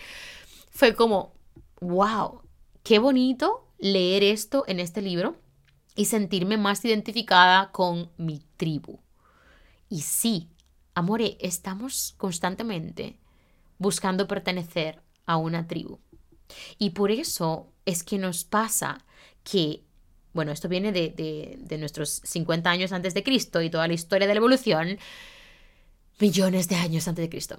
Fue como, wow, qué bonito leer esto en este libro y sentirme más identificada con mi tribu. Y sí, amore, estamos constantemente buscando pertenecer a una tribu. Y por eso es que nos pasa que bueno, esto viene de, nuestros 50 años antes de Cristo y toda la historia de la evolución, millones de años antes de Cristo.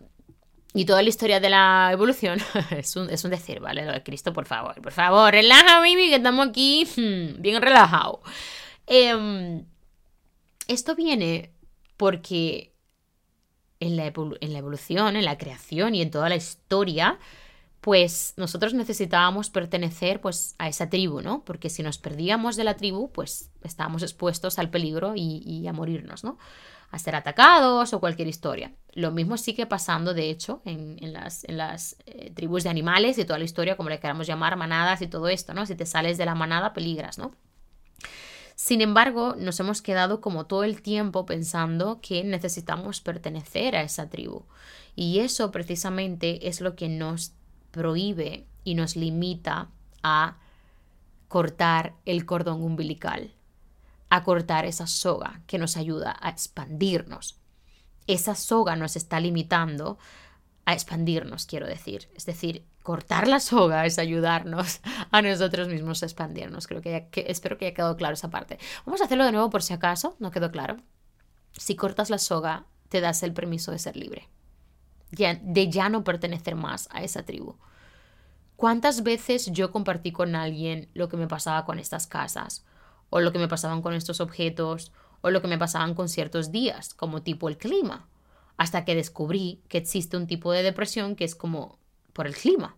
Y toda la historia de la evolución es un, es un decir, ¿vale? De Cristo, por favor, por favor, relaja, baby, que estamos aquí hmm, bien relajados. Em, esto viene porque en la, en la evolución, en la creación y en toda la historia, pues nosotros necesitábamos pertenecer pues a esa tribu, ¿no? Porque si nos perdíamos de la tribu, pues estábamos expuestos al peligro y, a morirnos, ¿no? A ser atacados o cualquier historia. Lo mismo sigue pasando, de hecho, en, las, en las eh, tribus de animales y toda la historia, como le queramos llamar, manadas y todo esto, ¿no? Si te sales de la manada, peligras, ¿no? Sin embargo, nos hemos quedado como todo el tiempo pensando que necesitamos pertenecer a esa tribu. Y eso precisamente es lo que nos prohíbe y nos limita a cortar el cordón umbilical, a cortar esa soga que nos ayuda a expandirnos. Esa soga nos está limitando a expandirnos, quiero decir. Es decir, cortar la soga es ayudarnos a nosotros mismos a expandirnos. Creo que, espero que haya quedado claro esa parte. Vamos a hacerlo de nuevo por si acaso, no quedó claro. Si cortas la soga, te das el permiso de ser libre de ya no pertenecer más a esa tribu. ¿Cuántas veces yo compartí con alguien lo que me pasaba con estas casas? O lo que me pasaban con estos objetos? O lo que me pasaban con ciertos días, como tipo el clima? Hasta que descubrí que existe un tipo de depresión que es como por el clima.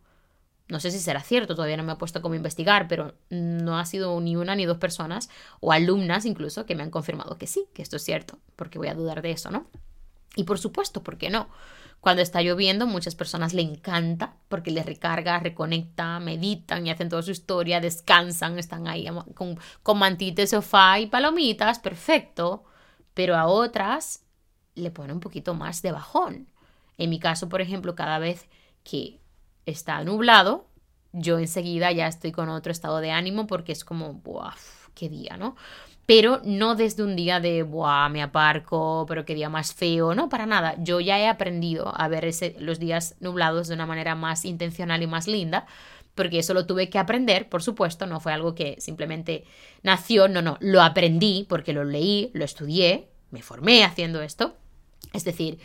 No sé si será cierto, todavía no me he puesto como investigar, pero no ha sido ni una ni dos personas, o alumnas incluso, que me han confirmado que sí, que esto es cierto, porque voy a dudar de eso, ¿no? Y por supuesto, ¿por qué no? Cuando está lloviendo, muchas personas le encanta porque les recarga, reconecta, meditan y hacen toda su historia, descansan, están ahí con, con mantita sofá y palomitas, perfecto. Pero a otras le pone un poquito más de bajón. En mi caso, por ejemplo, cada vez que está nublado, yo enseguida ya estoy con otro estado de ánimo porque es como, ¡buah! ¡Qué día, ¿no? Pero no desde un día de, ¡buah! Me aparco, pero qué día más feo, no, para nada. Yo ya he aprendido a ver ese, los días nublados de una manera más intencional y más linda, porque eso lo tuve que aprender, por supuesto, no fue algo que simplemente nació, no, no, lo aprendí porque lo leí, lo estudié, me formé haciendo esto. Es decir,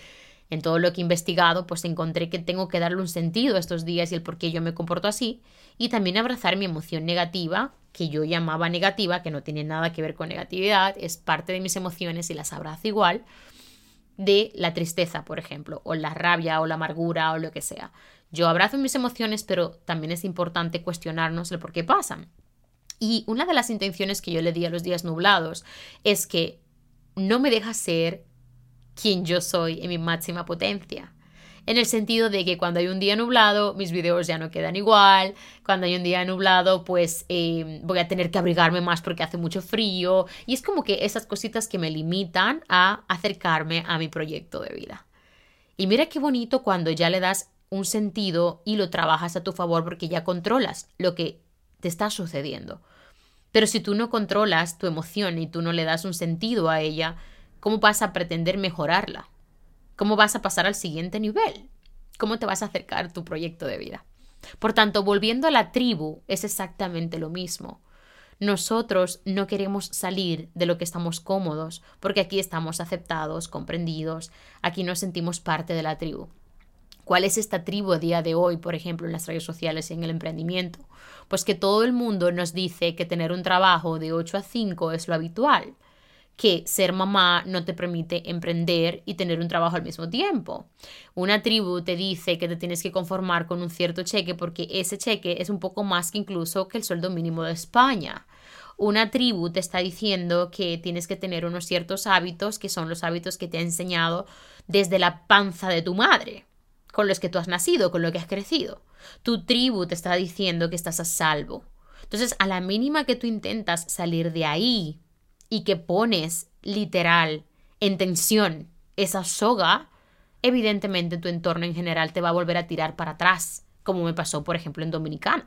en todo lo que he investigado, pues encontré que tengo que darle un sentido a estos días y el por qué yo me comporto así, y también abrazar mi emoción negativa que yo llamaba negativa, que no tiene nada que ver con negatividad, es parte de mis emociones y las abrazo igual, de la tristeza, por ejemplo, o la rabia o la amargura o lo que sea. Yo abrazo mis emociones, pero también es importante cuestionarnos el por qué pasan. Y una de las intenciones que yo le di a los días nublados es que no me deja ser quien yo soy en mi máxima potencia en el sentido de que cuando hay un día nublado, mis videos ya no quedan igual, cuando hay un día nublado, pues eh, voy a tener que abrigarme más porque hace mucho frío, y es como que esas cositas que me limitan a acercarme a mi proyecto de vida. Y mira qué bonito cuando ya le das un sentido y lo trabajas a tu favor porque ya controlas lo que te está sucediendo. Pero si tú no controlas tu emoción y tú no le das un sentido a ella, ¿cómo vas a pretender mejorarla? ¿Cómo vas a pasar al siguiente nivel? ¿Cómo te vas a acercar a tu proyecto de vida? Por tanto, volviendo a la tribu, es exactamente lo mismo. Nosotros no queremos salir de lo que estamos cómodos, porque aquí estamos aceptados, comprendidos, aquí nos sentimos parte de la tribu. ¿Cuál es esta tribu a día de hoy, por ejemplo, en las redes sociales y en el emprendimiento? Pues que todo el mundo nos dice que tener un trabajo de 8 a 5 es lo habitual que ser mamá no te permite emprender y tener un trabajo al mismo tiempo. Una tribu te dice que te tienes que conformar con un cierto cheque porque ese cheque es un poco más que incluso que el sueldo mínimo de España. una tribu te está diciendo que tienes que tener unos ciertos hábitos que son los hábitos que te ha enseñado desde la panza de tu madre, con los que tú has nacido, con lo que has crecido. Tu tribu te está diciendo que estás a salvo. Entonces, a la mínima que tú intentas salir de ahí y que pones literal en tensión esa soga, evidentemente tu entorno en general te va a volver a tirar para atrás, como me pasó, por ejemplo, en Dominicana.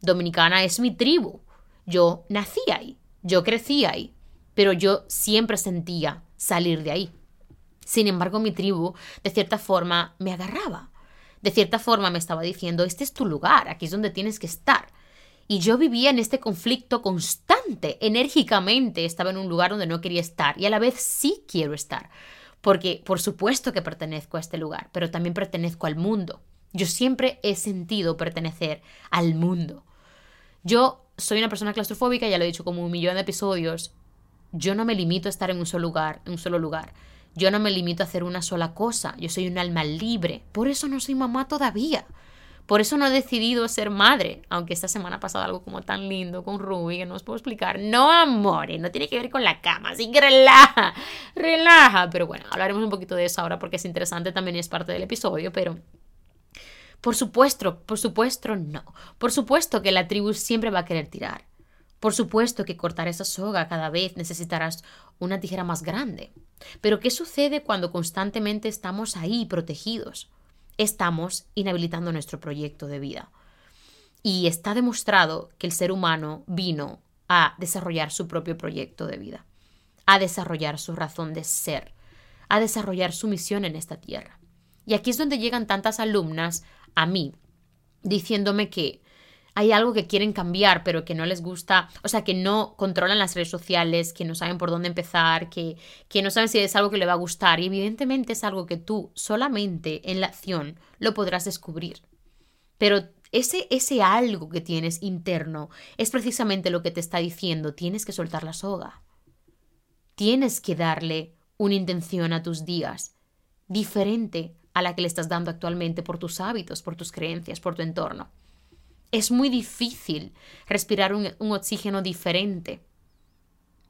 Dominicana es mi tribu. Yo nací ahí, yo crecí ahí, pero yo siempre sentía salir de ahí. Sin embargo, mi tribu, de cierta forma, me agarraba. De cierta forma me estaba diciendo, este es tu lugar, aquí es donde tienes que estar. Y yo vivía en este conflicto constante, enérgicamente estaba en un lugar donde no quería estar y a la vez sí quiero estar. Porque por supuesto que pertenezco a este lugar, pero también pertenezco al mundo. Yo siempre he sentido pertenecer al mundo. Yo soy una persona claustrofóbica, ya lo he dicho como un millón de episodios. Yo no me limito a estar en un solo lugar, en un solo lugar. Yo no me limito a hacer una sola cosa. Yo soy un alma libre. Por eso no soy mamá todavía. Por eso no he decidido ser madre, aunque esta semana ha pasado algo como tan lindo con Ruby que no os puedo explicar. No, amores, no tiene que ver con la cama, así que relaja, relaja. Pero bueno, hablaremos un poquito de eso ahora porque es interesante también es parte del episodio, pero por supuesto, por supuesto no. Por supuesto que la tribu siempre va a querer tirar. Por supuesto que cortar esa soga cada vez necesitarás una tijera más grande. Pero ¿qué sucede cuando constantemente estamos ahí protegidos? Estamos inhabilitando nuestro proyecto de vida. Y está demostrado que el ser humano vino a desarrollar su propio proyecto de vida, a desarrollar su razón de ser, a desarrollar su misión en esta tierra. Y aquí es donde llegan tantas alumnas a mí diciéndome que hay algo que quieren cambiar, pero que no les gusta, o sea, que no controlan las redes sociales, que no saben por dónde empezar, que, que no saben si es algo que le va a gustar. Y evidentemente es algo que tú solamente en la acción lo podrás descubrir. Pero ese, ese algo que tienes interno es precisamente lo que te está diciendo, tienes que soltar la soga. Tienes que darle una intención a tus días diferente a la que le estás dando actualmente por tus hábitos, por tus creencias, por tu entorno. Es muy difícil respirar un, oxígeno diferente.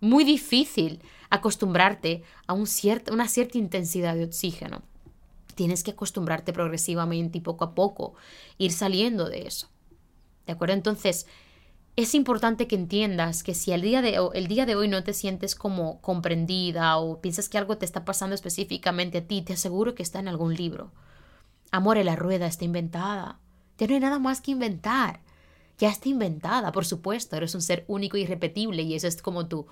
Muy difícil acostumbrarte a un una cierta intensidad de oxígeno. Tienes que acostumbrarte progresivamente y poco a poco ir saliendo de eso. ¿De acuerdo? Entonces, es importante que entiendas que si el día, de, el día de hoy no te sientes como comprendida o piensas que algo te está pasando específicamente a ti, te aseguro que está en algún libro. Amor, la rueda está inventada. Ya no hay nada más que inventar. Ya está inventada, por supuesto. Eres un ser único y irrepetible y eso es como tu,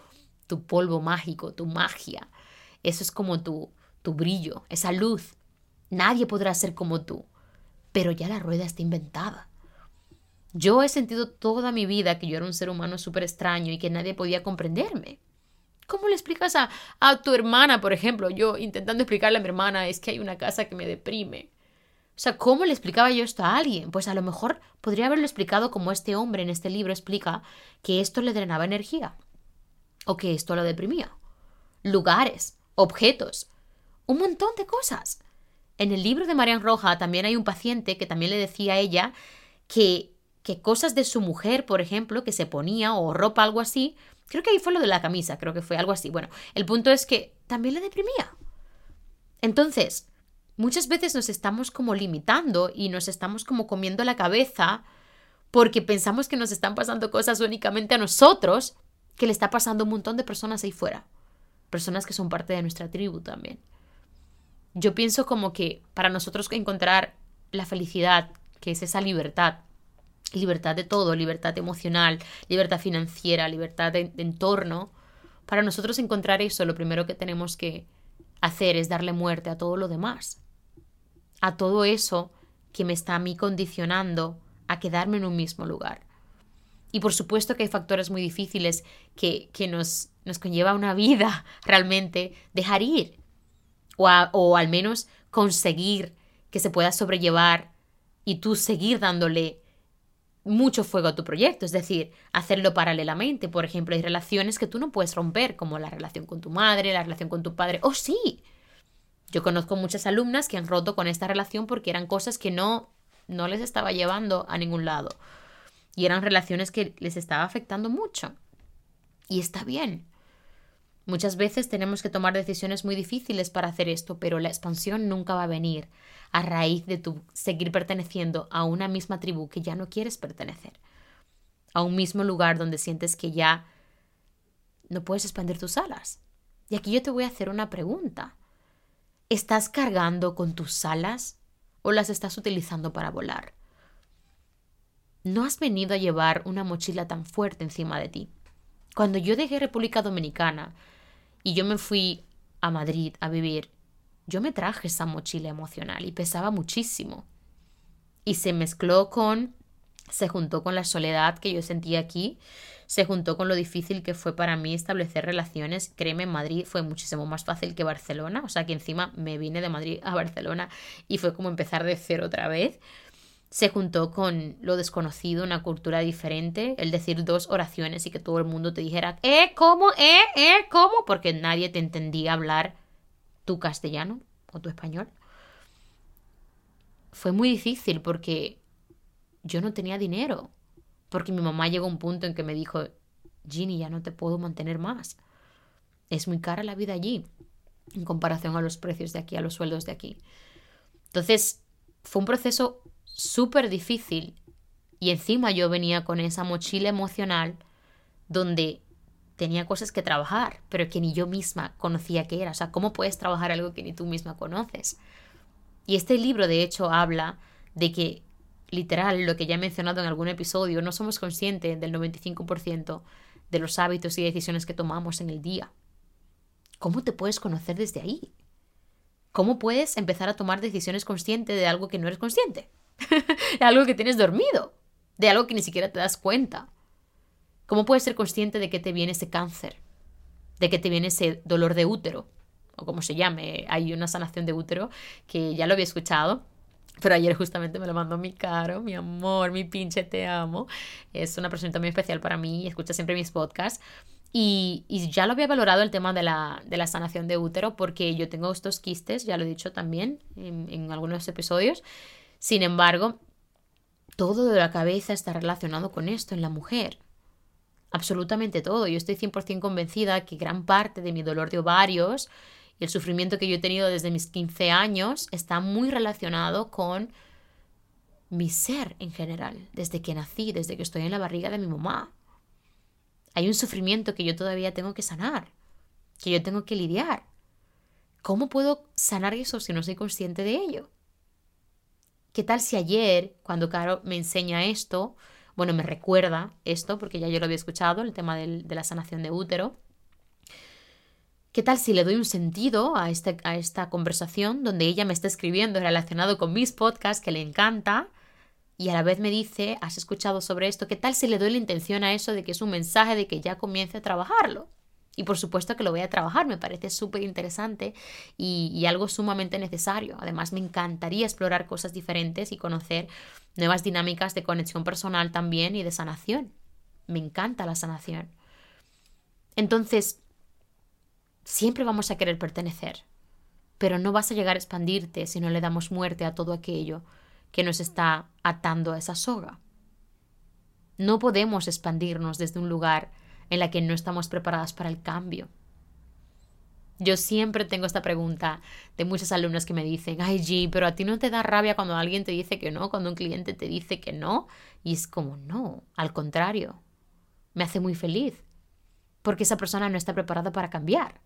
tu polvo mágico, tu magia. Eso es como tu, tu brillo, esa luz. Nadie podrá ser como tú. Pero ya la rueda está inventada. Yo he sentido toda mi vida que yo era un ser humano súper extraño y que nadie podía comprenderme. ¿Cómo le explicas a, a, tu hermana, por ejemplo? Yo intentando explicarle a mi hermana, es que hay una casa que me deprime. O sea, ¿cómo le explicaba yo esto a alguien? Pues a lo mejor podría haberlo explicado como este hombre en este libro explica que esto le drenaba energía o que esto lo deprimía. Lugares, objetos, un montón de cosas. En el libro de Marian Roja también hay un paciente que también le decía a ella que que cosas de su mujer, por ejemplo, que se ponía o ropa, algo así, creo que ahí fue lo de la camisa, creo que fue algo así. Bueno, el punto es que también le deprimía. Entonces, muchas veces nos estamos como limitando y nos estamos como comiendo la cabeza porque pensamos que nos están pasando cosas únicamente a nosotros, que le está pasando un montón de personas ahí fuera. Personas que son parte de nuestra tribu también. Yo pienso como que para nosotros encontrar la felicidad, que es esa libertad, libertad de todo, libertad emocional, libertad financiera, libertad de, entorno, para nosotros encontrar eso, lo primero que tenemos que hacer es darle muerte a todo lo demás, a todo eso que me está a mí condicionando a quedarme en un mismo lugar. Y por supuesto que hay factores muy difíciles que, que nos, nos conlleva una vida realmente dejar ir, o, o al menos conseguir que se pueda sobrellevar y tú seguir dándole mucho fuego a tu proyecto, es decir, hacerlo paralelamente. Por ejemplo, hay relaciones que tú no puedes romper, como la relación con tu madre, la relación con tu padre. ¡Oh, sí! Yo conozco muchas alumnas que han roto con esta relación porque eran cosas que no, no les estaba llevando a ningún lado. Y eran relaciones que les estaba afectando mucho. Y está bien. Muchas veces tenemos que tomar decisiones muy difíciles para hacer esto, pero la expansión nunca va a venir a raíz de tu seguir perteneciendo a una misma tribu que ya no quieres pertenecer, a un mismo lugar donde sientes que ya no puedes expandir tus alas. Y aquí yo te voy a hacer una pregunta. ¿Estás cargando con tus alas o las estás utilizando para volar? No has venido a llevar una mochila tan fuerte encima de ti. Cuando yo dejé República Dominicana y yo me fui a Madrid a vivir, yo me traje esa mochila emocional y pesaba muchísimo. Y se mezcló con, se juntó con la soledad que yo sentía aquí, se juntó con lo difícil que fue para mí establecer relaciones. Créeme, en Madrid fue muchísimo más fácil que Barcelona, o sea que encima me vine de Madrid a Barcelona y fue como empezar de cero otra vez se juntó con lo desconocido, una cultura diferente, el decir dos oraciones y que todo el mundo te dijera, ¿eh? ¿Cómo? ¿eh? ¿eh? ¿Cómo? Porque nadie te entendía hablar tu castellano o tu español. Fue muy difícil porque yo no tenía dinero. Porque mi mamá llegó a un punto en que me dijo, Ginny, ya no te puedo mantener más. Es muy cara la vida allí en comparación a los precios de aquí, a los sueldos de aquí. Entonces, fue un proceso súper difícil y encima yo venía con esa mochila emocional donde tenía cosas que trabajar, pero que ni yo misma conocía que era. O sea, ¿cómo puedes trabajar algo que ni tú misma conoces? Y este libro, de hecho, habla de que, literal, lo que ya he mencionado en algún episodio, no somos conscientes del 95% de los hábitos y decisiones que tomamos en el día. ¿Cómo te puedes conocer desde ahí? ¿Cómo puedes empezar a tomar decisiones conscientes de algo que no eres consciente? de algo que tienes dormido, de algo que ni siquiera te das cuenta. ¿Cómo puedes ser consciente de que te viene ese cáncer? De que te viene ese dolor de útero, o como se llame, hay una sanación de útero que ya lo había escuchado, pero ayer justamente me lo mandó mi caro, mi amor, mi pinche te amo. Es una persona muy especial para mí, escucha siempre mis podcasts. Y, ya lo había valorado el tema de la, de la, sanación de útero porque yo tengo estos quistes, ya lo he dicho también en, en algunos episodios, sin embargo, todo de la cabeza está relacionado con esto en la mujer. Absolutamente todo. Yo estoy 100% convencida que gran parte de mi dolor de ovarios y el sufrimiento que yo he tenido desde mis 15 años está muy relacionado con mi ser en general, desde que nací, desde que estoy en la barriga de mi mamá. Hay un sufrimiento que yo todavía tengo que sanar, que yo tengo que lidiar. ¿Cómo puedo sanar eso si no soy consciente de ello? ¿Qué tal si ayer, cuando Caro me enseña esto, bueno, me recuerda esto, porque ya yo lo había escuchado, el tema de la sanación de útero, ¿Qué tal si le doy un sentido a, este, a esta conversación donde ella me está escribiendo relacionado con mis podcasts que le encanta y a la vez me dice, ¿has escuchado sobre esto? ¿Qué tal si le doy la intención a eso de que es un mensaje de que ya comience a trabajarlo? Y por supuesto que lo voy a trabajar, me parece súper interesante y, algo sumamente necesario. Además, me encantaría explorar cosas diferentes y conocer nuevas dinámicas de conexión personal también y de sanación. Me encanta la sanación. Entonces, siempre vamos a querer pertenecer, pero no vas a llegar a expandirte si no le damos muerte a todo aquello que nos está atando a esa soga. No podemos expandirnos desde un lugar en la que no estamos preparadas para el cambio. Yo siempre tengo esta pregunta de muchos alumnos que me dicen, ay G, pero a ti no te da rabia cuando alguien te dice que no, cuando un cliente te dice que no. Y es como, no, al contrario, me hace muy feliz, porque esa persona no está preparada para cambiar.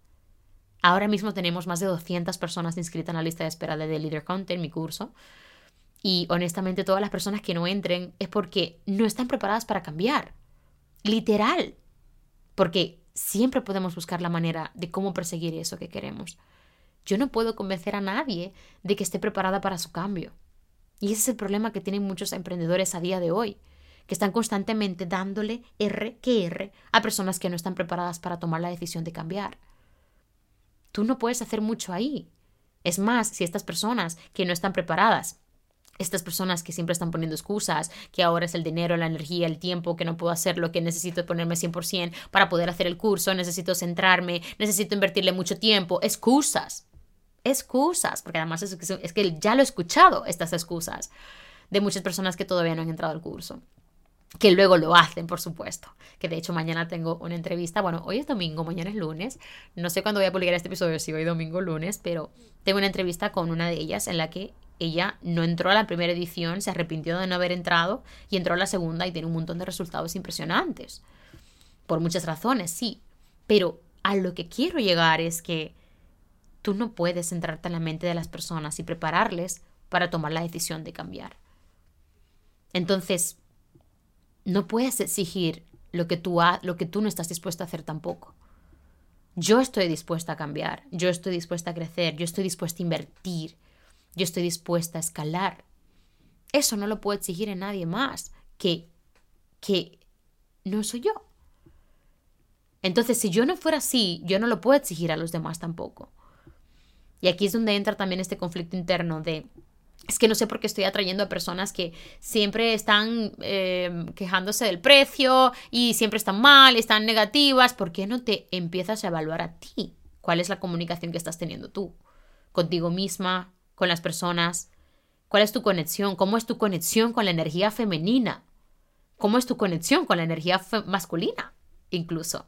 Ahora mismo tenemos más de 200 personas inscritas en la lista de espera de The Leader Content, mi curso. Y honestamente todas las personas que no entren es porque no están preparadas para cambiar. Literal. Porque siempre podemos buscar la manera de cómo perseguir eso que queremos. Yo no puedo convencer a nadie de que esté preparada para su cambio. Y ese es el problema que tienen muchos emprendedores a día de hoy, que están constantemente dándole R que R a personas que no están preparadas para tomar la decisión de cambiar. Tú no puedes hacer mucho ahí. Es más, si estas personas que no están preparadas estas personas que siempre están poniendo excusas, que ahora es el dinero, la energía, el tiempo, que no puedo hacerlo, que necesito ponerme 100% para poder hacer el curso, necesito centrarme, necesito invertirle mucho tiempo, excusas, excusas, porque además es, es que ya lo he escuchado, estas excusas, de muchas personas que todavía no han entrado al curso. Que luego lo hacen, por supuesto. Que de hecho mañana tengo una entrevista. Bueno, hoy es domingo, mañana es lunes. No sé cuándo voy a publicar este episodio, si hoy domingo o lunes, pero tengo una entrevista con una de ellas en la que ella no entró a la primera edición, se arrepintió de no haber entrado y entró a la segunda y tiene un montón de resultados impresionantes. Por muchas razones, sí. Pero a lo que quiero llegar es que tú no puedes centrarte en la mente de las personas y prepararles para tomar la decisión de cambiar. Entonces, no puedes exigir lo que tú, lo que tú no estás dispuesto a hacer tampoco. Yo estoy dispuesta a cambiar, yo estoy dispuesta a crecer, yo estoy dispuesta a invertir, yo estoy dispuesta a escalar. Eso no lo puedo exigir en nadie más que, que no soy yo. Entonces, si yo no fuera así, yo no lo puedo exigir a los demás tampoco. Y aquí es donde entra también este conflicto interno de es que no sé por qué estoy atrayendo a personas que siempre están em, quejándose del precio y siempre están mal, están negativas. ¿Por qué no te empiezas a evaluar a ti? ¿Cuál es la comunicación que estás teniendo tú? Contigo misma, con las personas. ¿Cuál es tu conexión? ¿Cómo es tu conexión con la energía femenina? ¿Cómo es tu conexión con la energía masculina? Incluso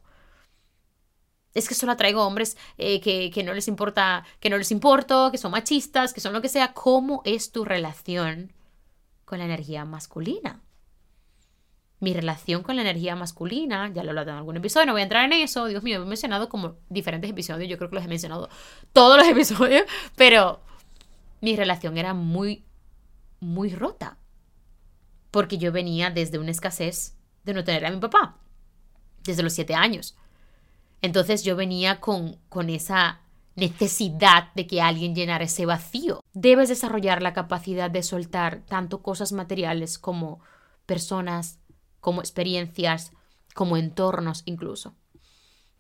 es que solo traigo hombres eh, que, no les importa, que no les importo, que son machistas, que son lo que sea. ¿Cómo es tu relación con la energía masculina? Mi relación con la energía masculina, ya lo he hablado en algún episodio, no voy a entrar en eso. Dios mío, he mencionado como diferentes episodios, yo creo que los he mencionado todos los episodios, pero mi relación era muy, muy rota. Porque yo venía desde una escasez de no tener a mi papá, desde los siete años. Entonces yo venía con, con esa necesidad de que alguien llenara ese vacío. Debes desarrollar la capacidad de soltar tanto cosas materiales como personas, como experiencias, como entornos incluso.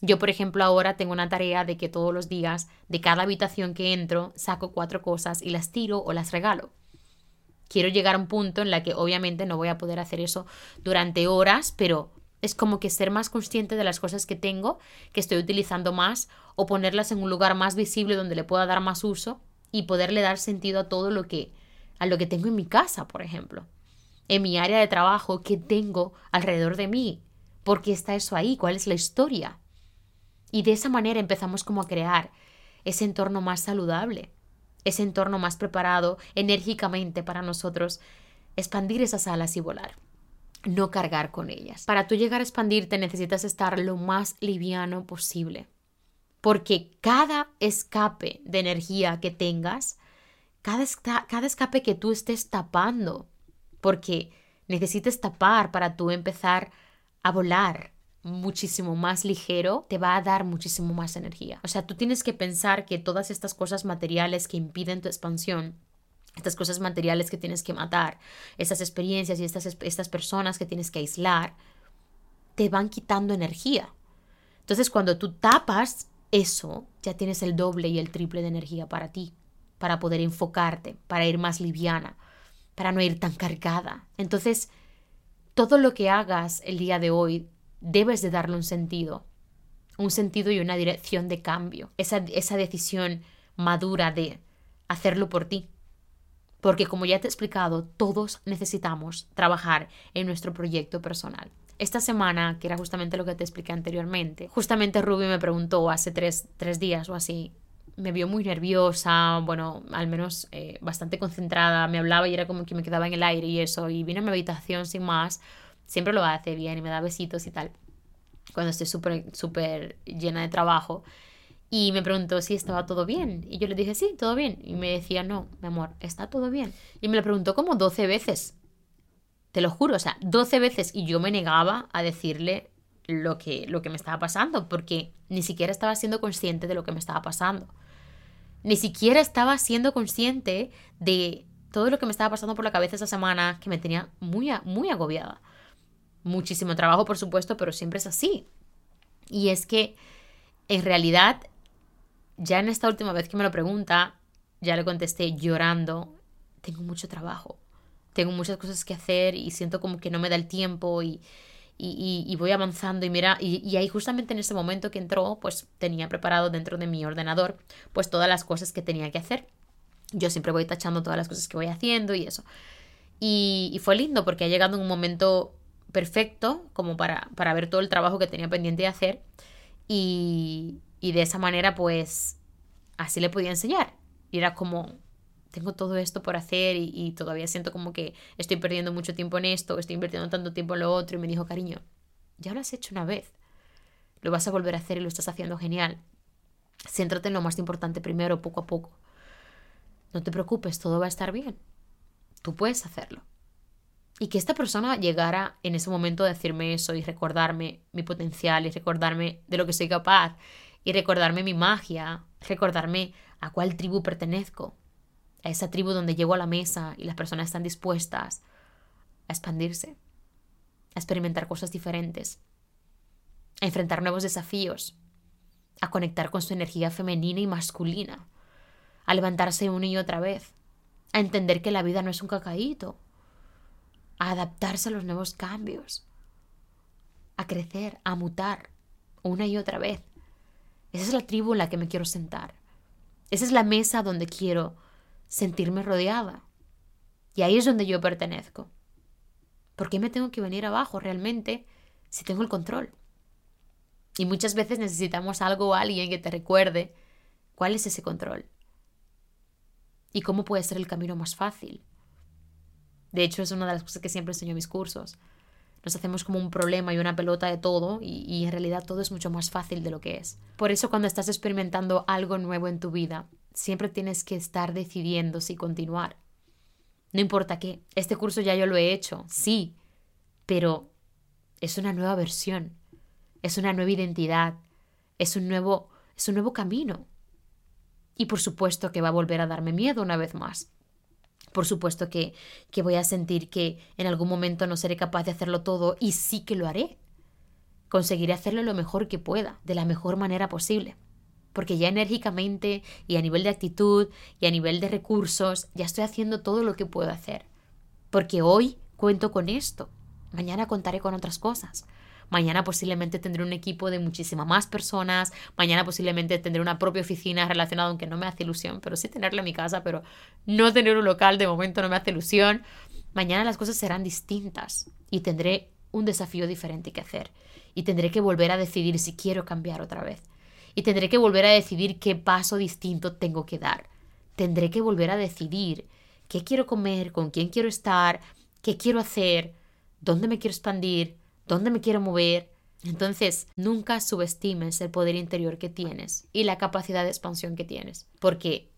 Yo, por ejemplo, ahora tengo una tarea de que todos los días, de cada habitación que entro, saco cuatro cosas y las tiro o las regalo. Quiero llegar a un punto en la que obviamente no voy a poder hacer eso durante horas, pero es como que ser más consciente de las cosas que tengo, que estoy utilizando más, o ponerlas en un lugar más visible donde le pueda dar más uso y poderle dar sentido a todo lo que a lo que tengo en mi casa, por ejemplo. En mi área de trabajo, ¿qué tengo alrededor de mí? ¿Por qué está eso ahí? ¿Cuál es la historia? Y de esa manera empezamos como a crear ese entorno más saludable, ese entorno más preparado enérgicamente para nosotros expandir esas alas y volar no cargar con ellas. Para tú llegar a expandirte necesitas estar lo más liviano posible. Porque cada escape de energía que tengas, cada, cada escape que tú estés tapando, porque necesites tapar para tú empezar a volar muchísimo más ligero, te va a dar muchísimo más energía. O sea, tú tienes que pensar que todas estas cosas materiales que impiden tu expansión estas cosas materiales que tienes que matar, estas experiencias y estas, estas personas que tienes que aislar, te van quitando energía. Entonces, cuando tú tapas eso, ya tienes el doble y el triple de energía para ti, para poder enfocarte, para ir más liviana, para no ir tan cargada. Entonces, todo lo que hagas el día de hoy, debes de darle un sentido, un sentido y una dirección de cambio, esa, esa decisión madura de hacerlo por ti, porque como ya te he explicado, todos necesitamos trabajar en nuestro proyecto personal. Esta semana, que era justamente lo que te expliqué anteriormente, justamente Ruby me preguntó hace tres, días o así, me vio muy nerviosa, bueno, al menos eh, bastante concentrada, me hablaba y era como que me quedaba en el aire y eso, y vino a mi habitación sin más, siempre lo hace bien y me da besitos y tal, cuando estoy súper, súper llena de trabajo. Y me preguntó si estaba todo bien. Y yo le dije, sí, todo bien. Y me decía, no, mi amor, está todo bien. Y me lo preguntó como 12 veces. Te lo juro, o sea, 12 veces. Y yo me negaba a decirle lo que, lo que me estaba pasando, porque ni siquiera estaba siendo consciente de lo que me estaba pasando. Ni siquiera estaba siendo consciente de todo lo que me estaba pasando por la cabeza esa semana, que me tenía muy, muy agobiada. Muchísimo trabajo, por supuesto, pero siempre es así. Y es que, en realidad, ya en esta última vez que me lo pregunta, ya le contesté llorando, tengo mucho trabajo, tengo muchas cosas que hacer y siento como que no me da el tiempo y, y, voy avanzando y mira, y, ahí justamente en ese momento que entró, pues tenía preparado dentro de mi ordenador pues todas las cosas que tenía que hacer. Yo siempre voy tachando todas las cosas que voy haciendo y eso. Y, fue lindo porque ha llegado un momento perfecto como para, para ver todo el trabajo que tenía pendiente de hacer y, y de esa manera pues así le podía enseñar. Y era como, tengo todo esto por hacer y, todavía siento como que estoy perdiendo mucho tiempo en esto, estoy invirtiendo tanto tiempo en lo otro y me dijo, cariño, ya lo has hecho una vez, lo vas a volver a hacer y lo estás haciendo genial. Céntrate en lo más importante primero, poco a poco. No te preocupes, todo va a estar bien. Tú puedes hacerlo. Y que esta persona llegara en ese momento a decirme eso y recordarme mi potencial y recordarme de lo que soy capaz y recordarme mi magia, recordarme a cuál tribu pertenezco, a esa tribu donde llego a la mesa y las personas están dispuestas a expandirse, a experimentar cosas diferentes, a enfrentar nuevos desafíos, a conectar con su energía femenina y masculina, a levantarse una y otra vez, a entender que la vida no es un cacaíto, a adaptarse a los nuevos cambios, a crecer, a mutar una y otra vez. Esa es la tribu en la que me quiero sentar. Esa es la mesa donde quiero sentirme rodeada. Y ahí es donde yo pertenezco. ¿Por qué me tengo que venir abajo realmente si tengo el control? Y muchas veces necesitamos algo o alguien que te recuerde cuál es ese control y cómo puede ser el camino más fácil. De hecho, es una de las cosas que siempre enseño en mis cursos. Nos hacemos como un problema y una pelota de todo y, en realidad todo es mucho más fácil de lo que es. Por eso cuando estás experimentando algo nuevo en tu vida, siempre tienes que estar decidiendo si continuar. No importa qué, este curso ya yo lo he hecho, sí, pero es una nueva versión es una nueva identidad, es un nuevo, es un nuevo camino. Y por supuesto que va a volver a darme miedo una vez más. Por supuesto que, que voy a sentir que en algún momento no seré capaz de hacerlo todo y sí que lo haré. Conseguiré hacerlo lo mejor que pueda, de la mejor manera posible. Porque ya enérgicamente y a nivel de actitud y a nivel de recursos ya estoy haciendo todo lo que puedo hacer. Porque hoy cuento con esto. Mañana contaré con otras cosas. Mañana posiblemente tendré un equipo de muchísimas más personas. Mañana posiblemente tendré una propia oficina relacionada, aunque no me hace ilusión, pero sí tenerla en mi casa, pero no tener un local de momento no me hace ilusión. Mañana las cosas serán distintas y tendré un desafío diferente que hacer. Y tendré que volver a decidir si quiero cambiar otra vez. Y tendré que volver a decidir qué paso distinto tengo que dar. Tendré que volver a decidir qué quiero comer, con quién quiero estar, qué quiero hacer, dónde me quiero expandir, dónde me quiero mover. Entonces, nunca subestimes el poder interior que tienes y la capacidad de expansión que tienes, porque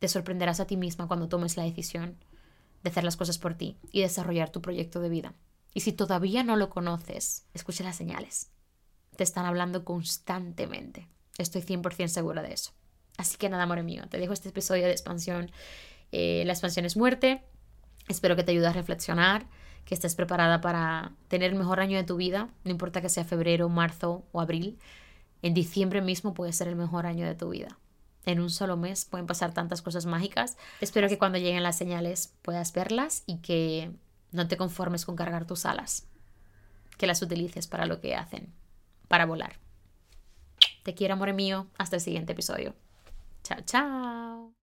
te sorprenderás a ti misma cuando tomes la decisión de hacer las cosas por ti y desarrollar tu proyecto de vida. Y si todavía no lo conoces, escucha las señales. Te están hablando constantemente. Estoy 100% segura de eso. Así que nada, amor mío, te dejo este episodio de expansión. Eh, la expansión es muerte. Espero que te ayude a reflexionar que estés preparada para tener el mejor año de tu vida, no importa que sea febrero, marzo o abril, en diciembre mismo puede ser el mejor año de tu vida. En un solo mes pueden pasar tantas cosas mágicas. Espero que cuando lleguen las señales puedas verlas y que no te conformes con cargar tus alas, que las utilices para lo que hacen, para volar. Te quiero, amor mío. Hasta el siguiente episodio. Chao, chao.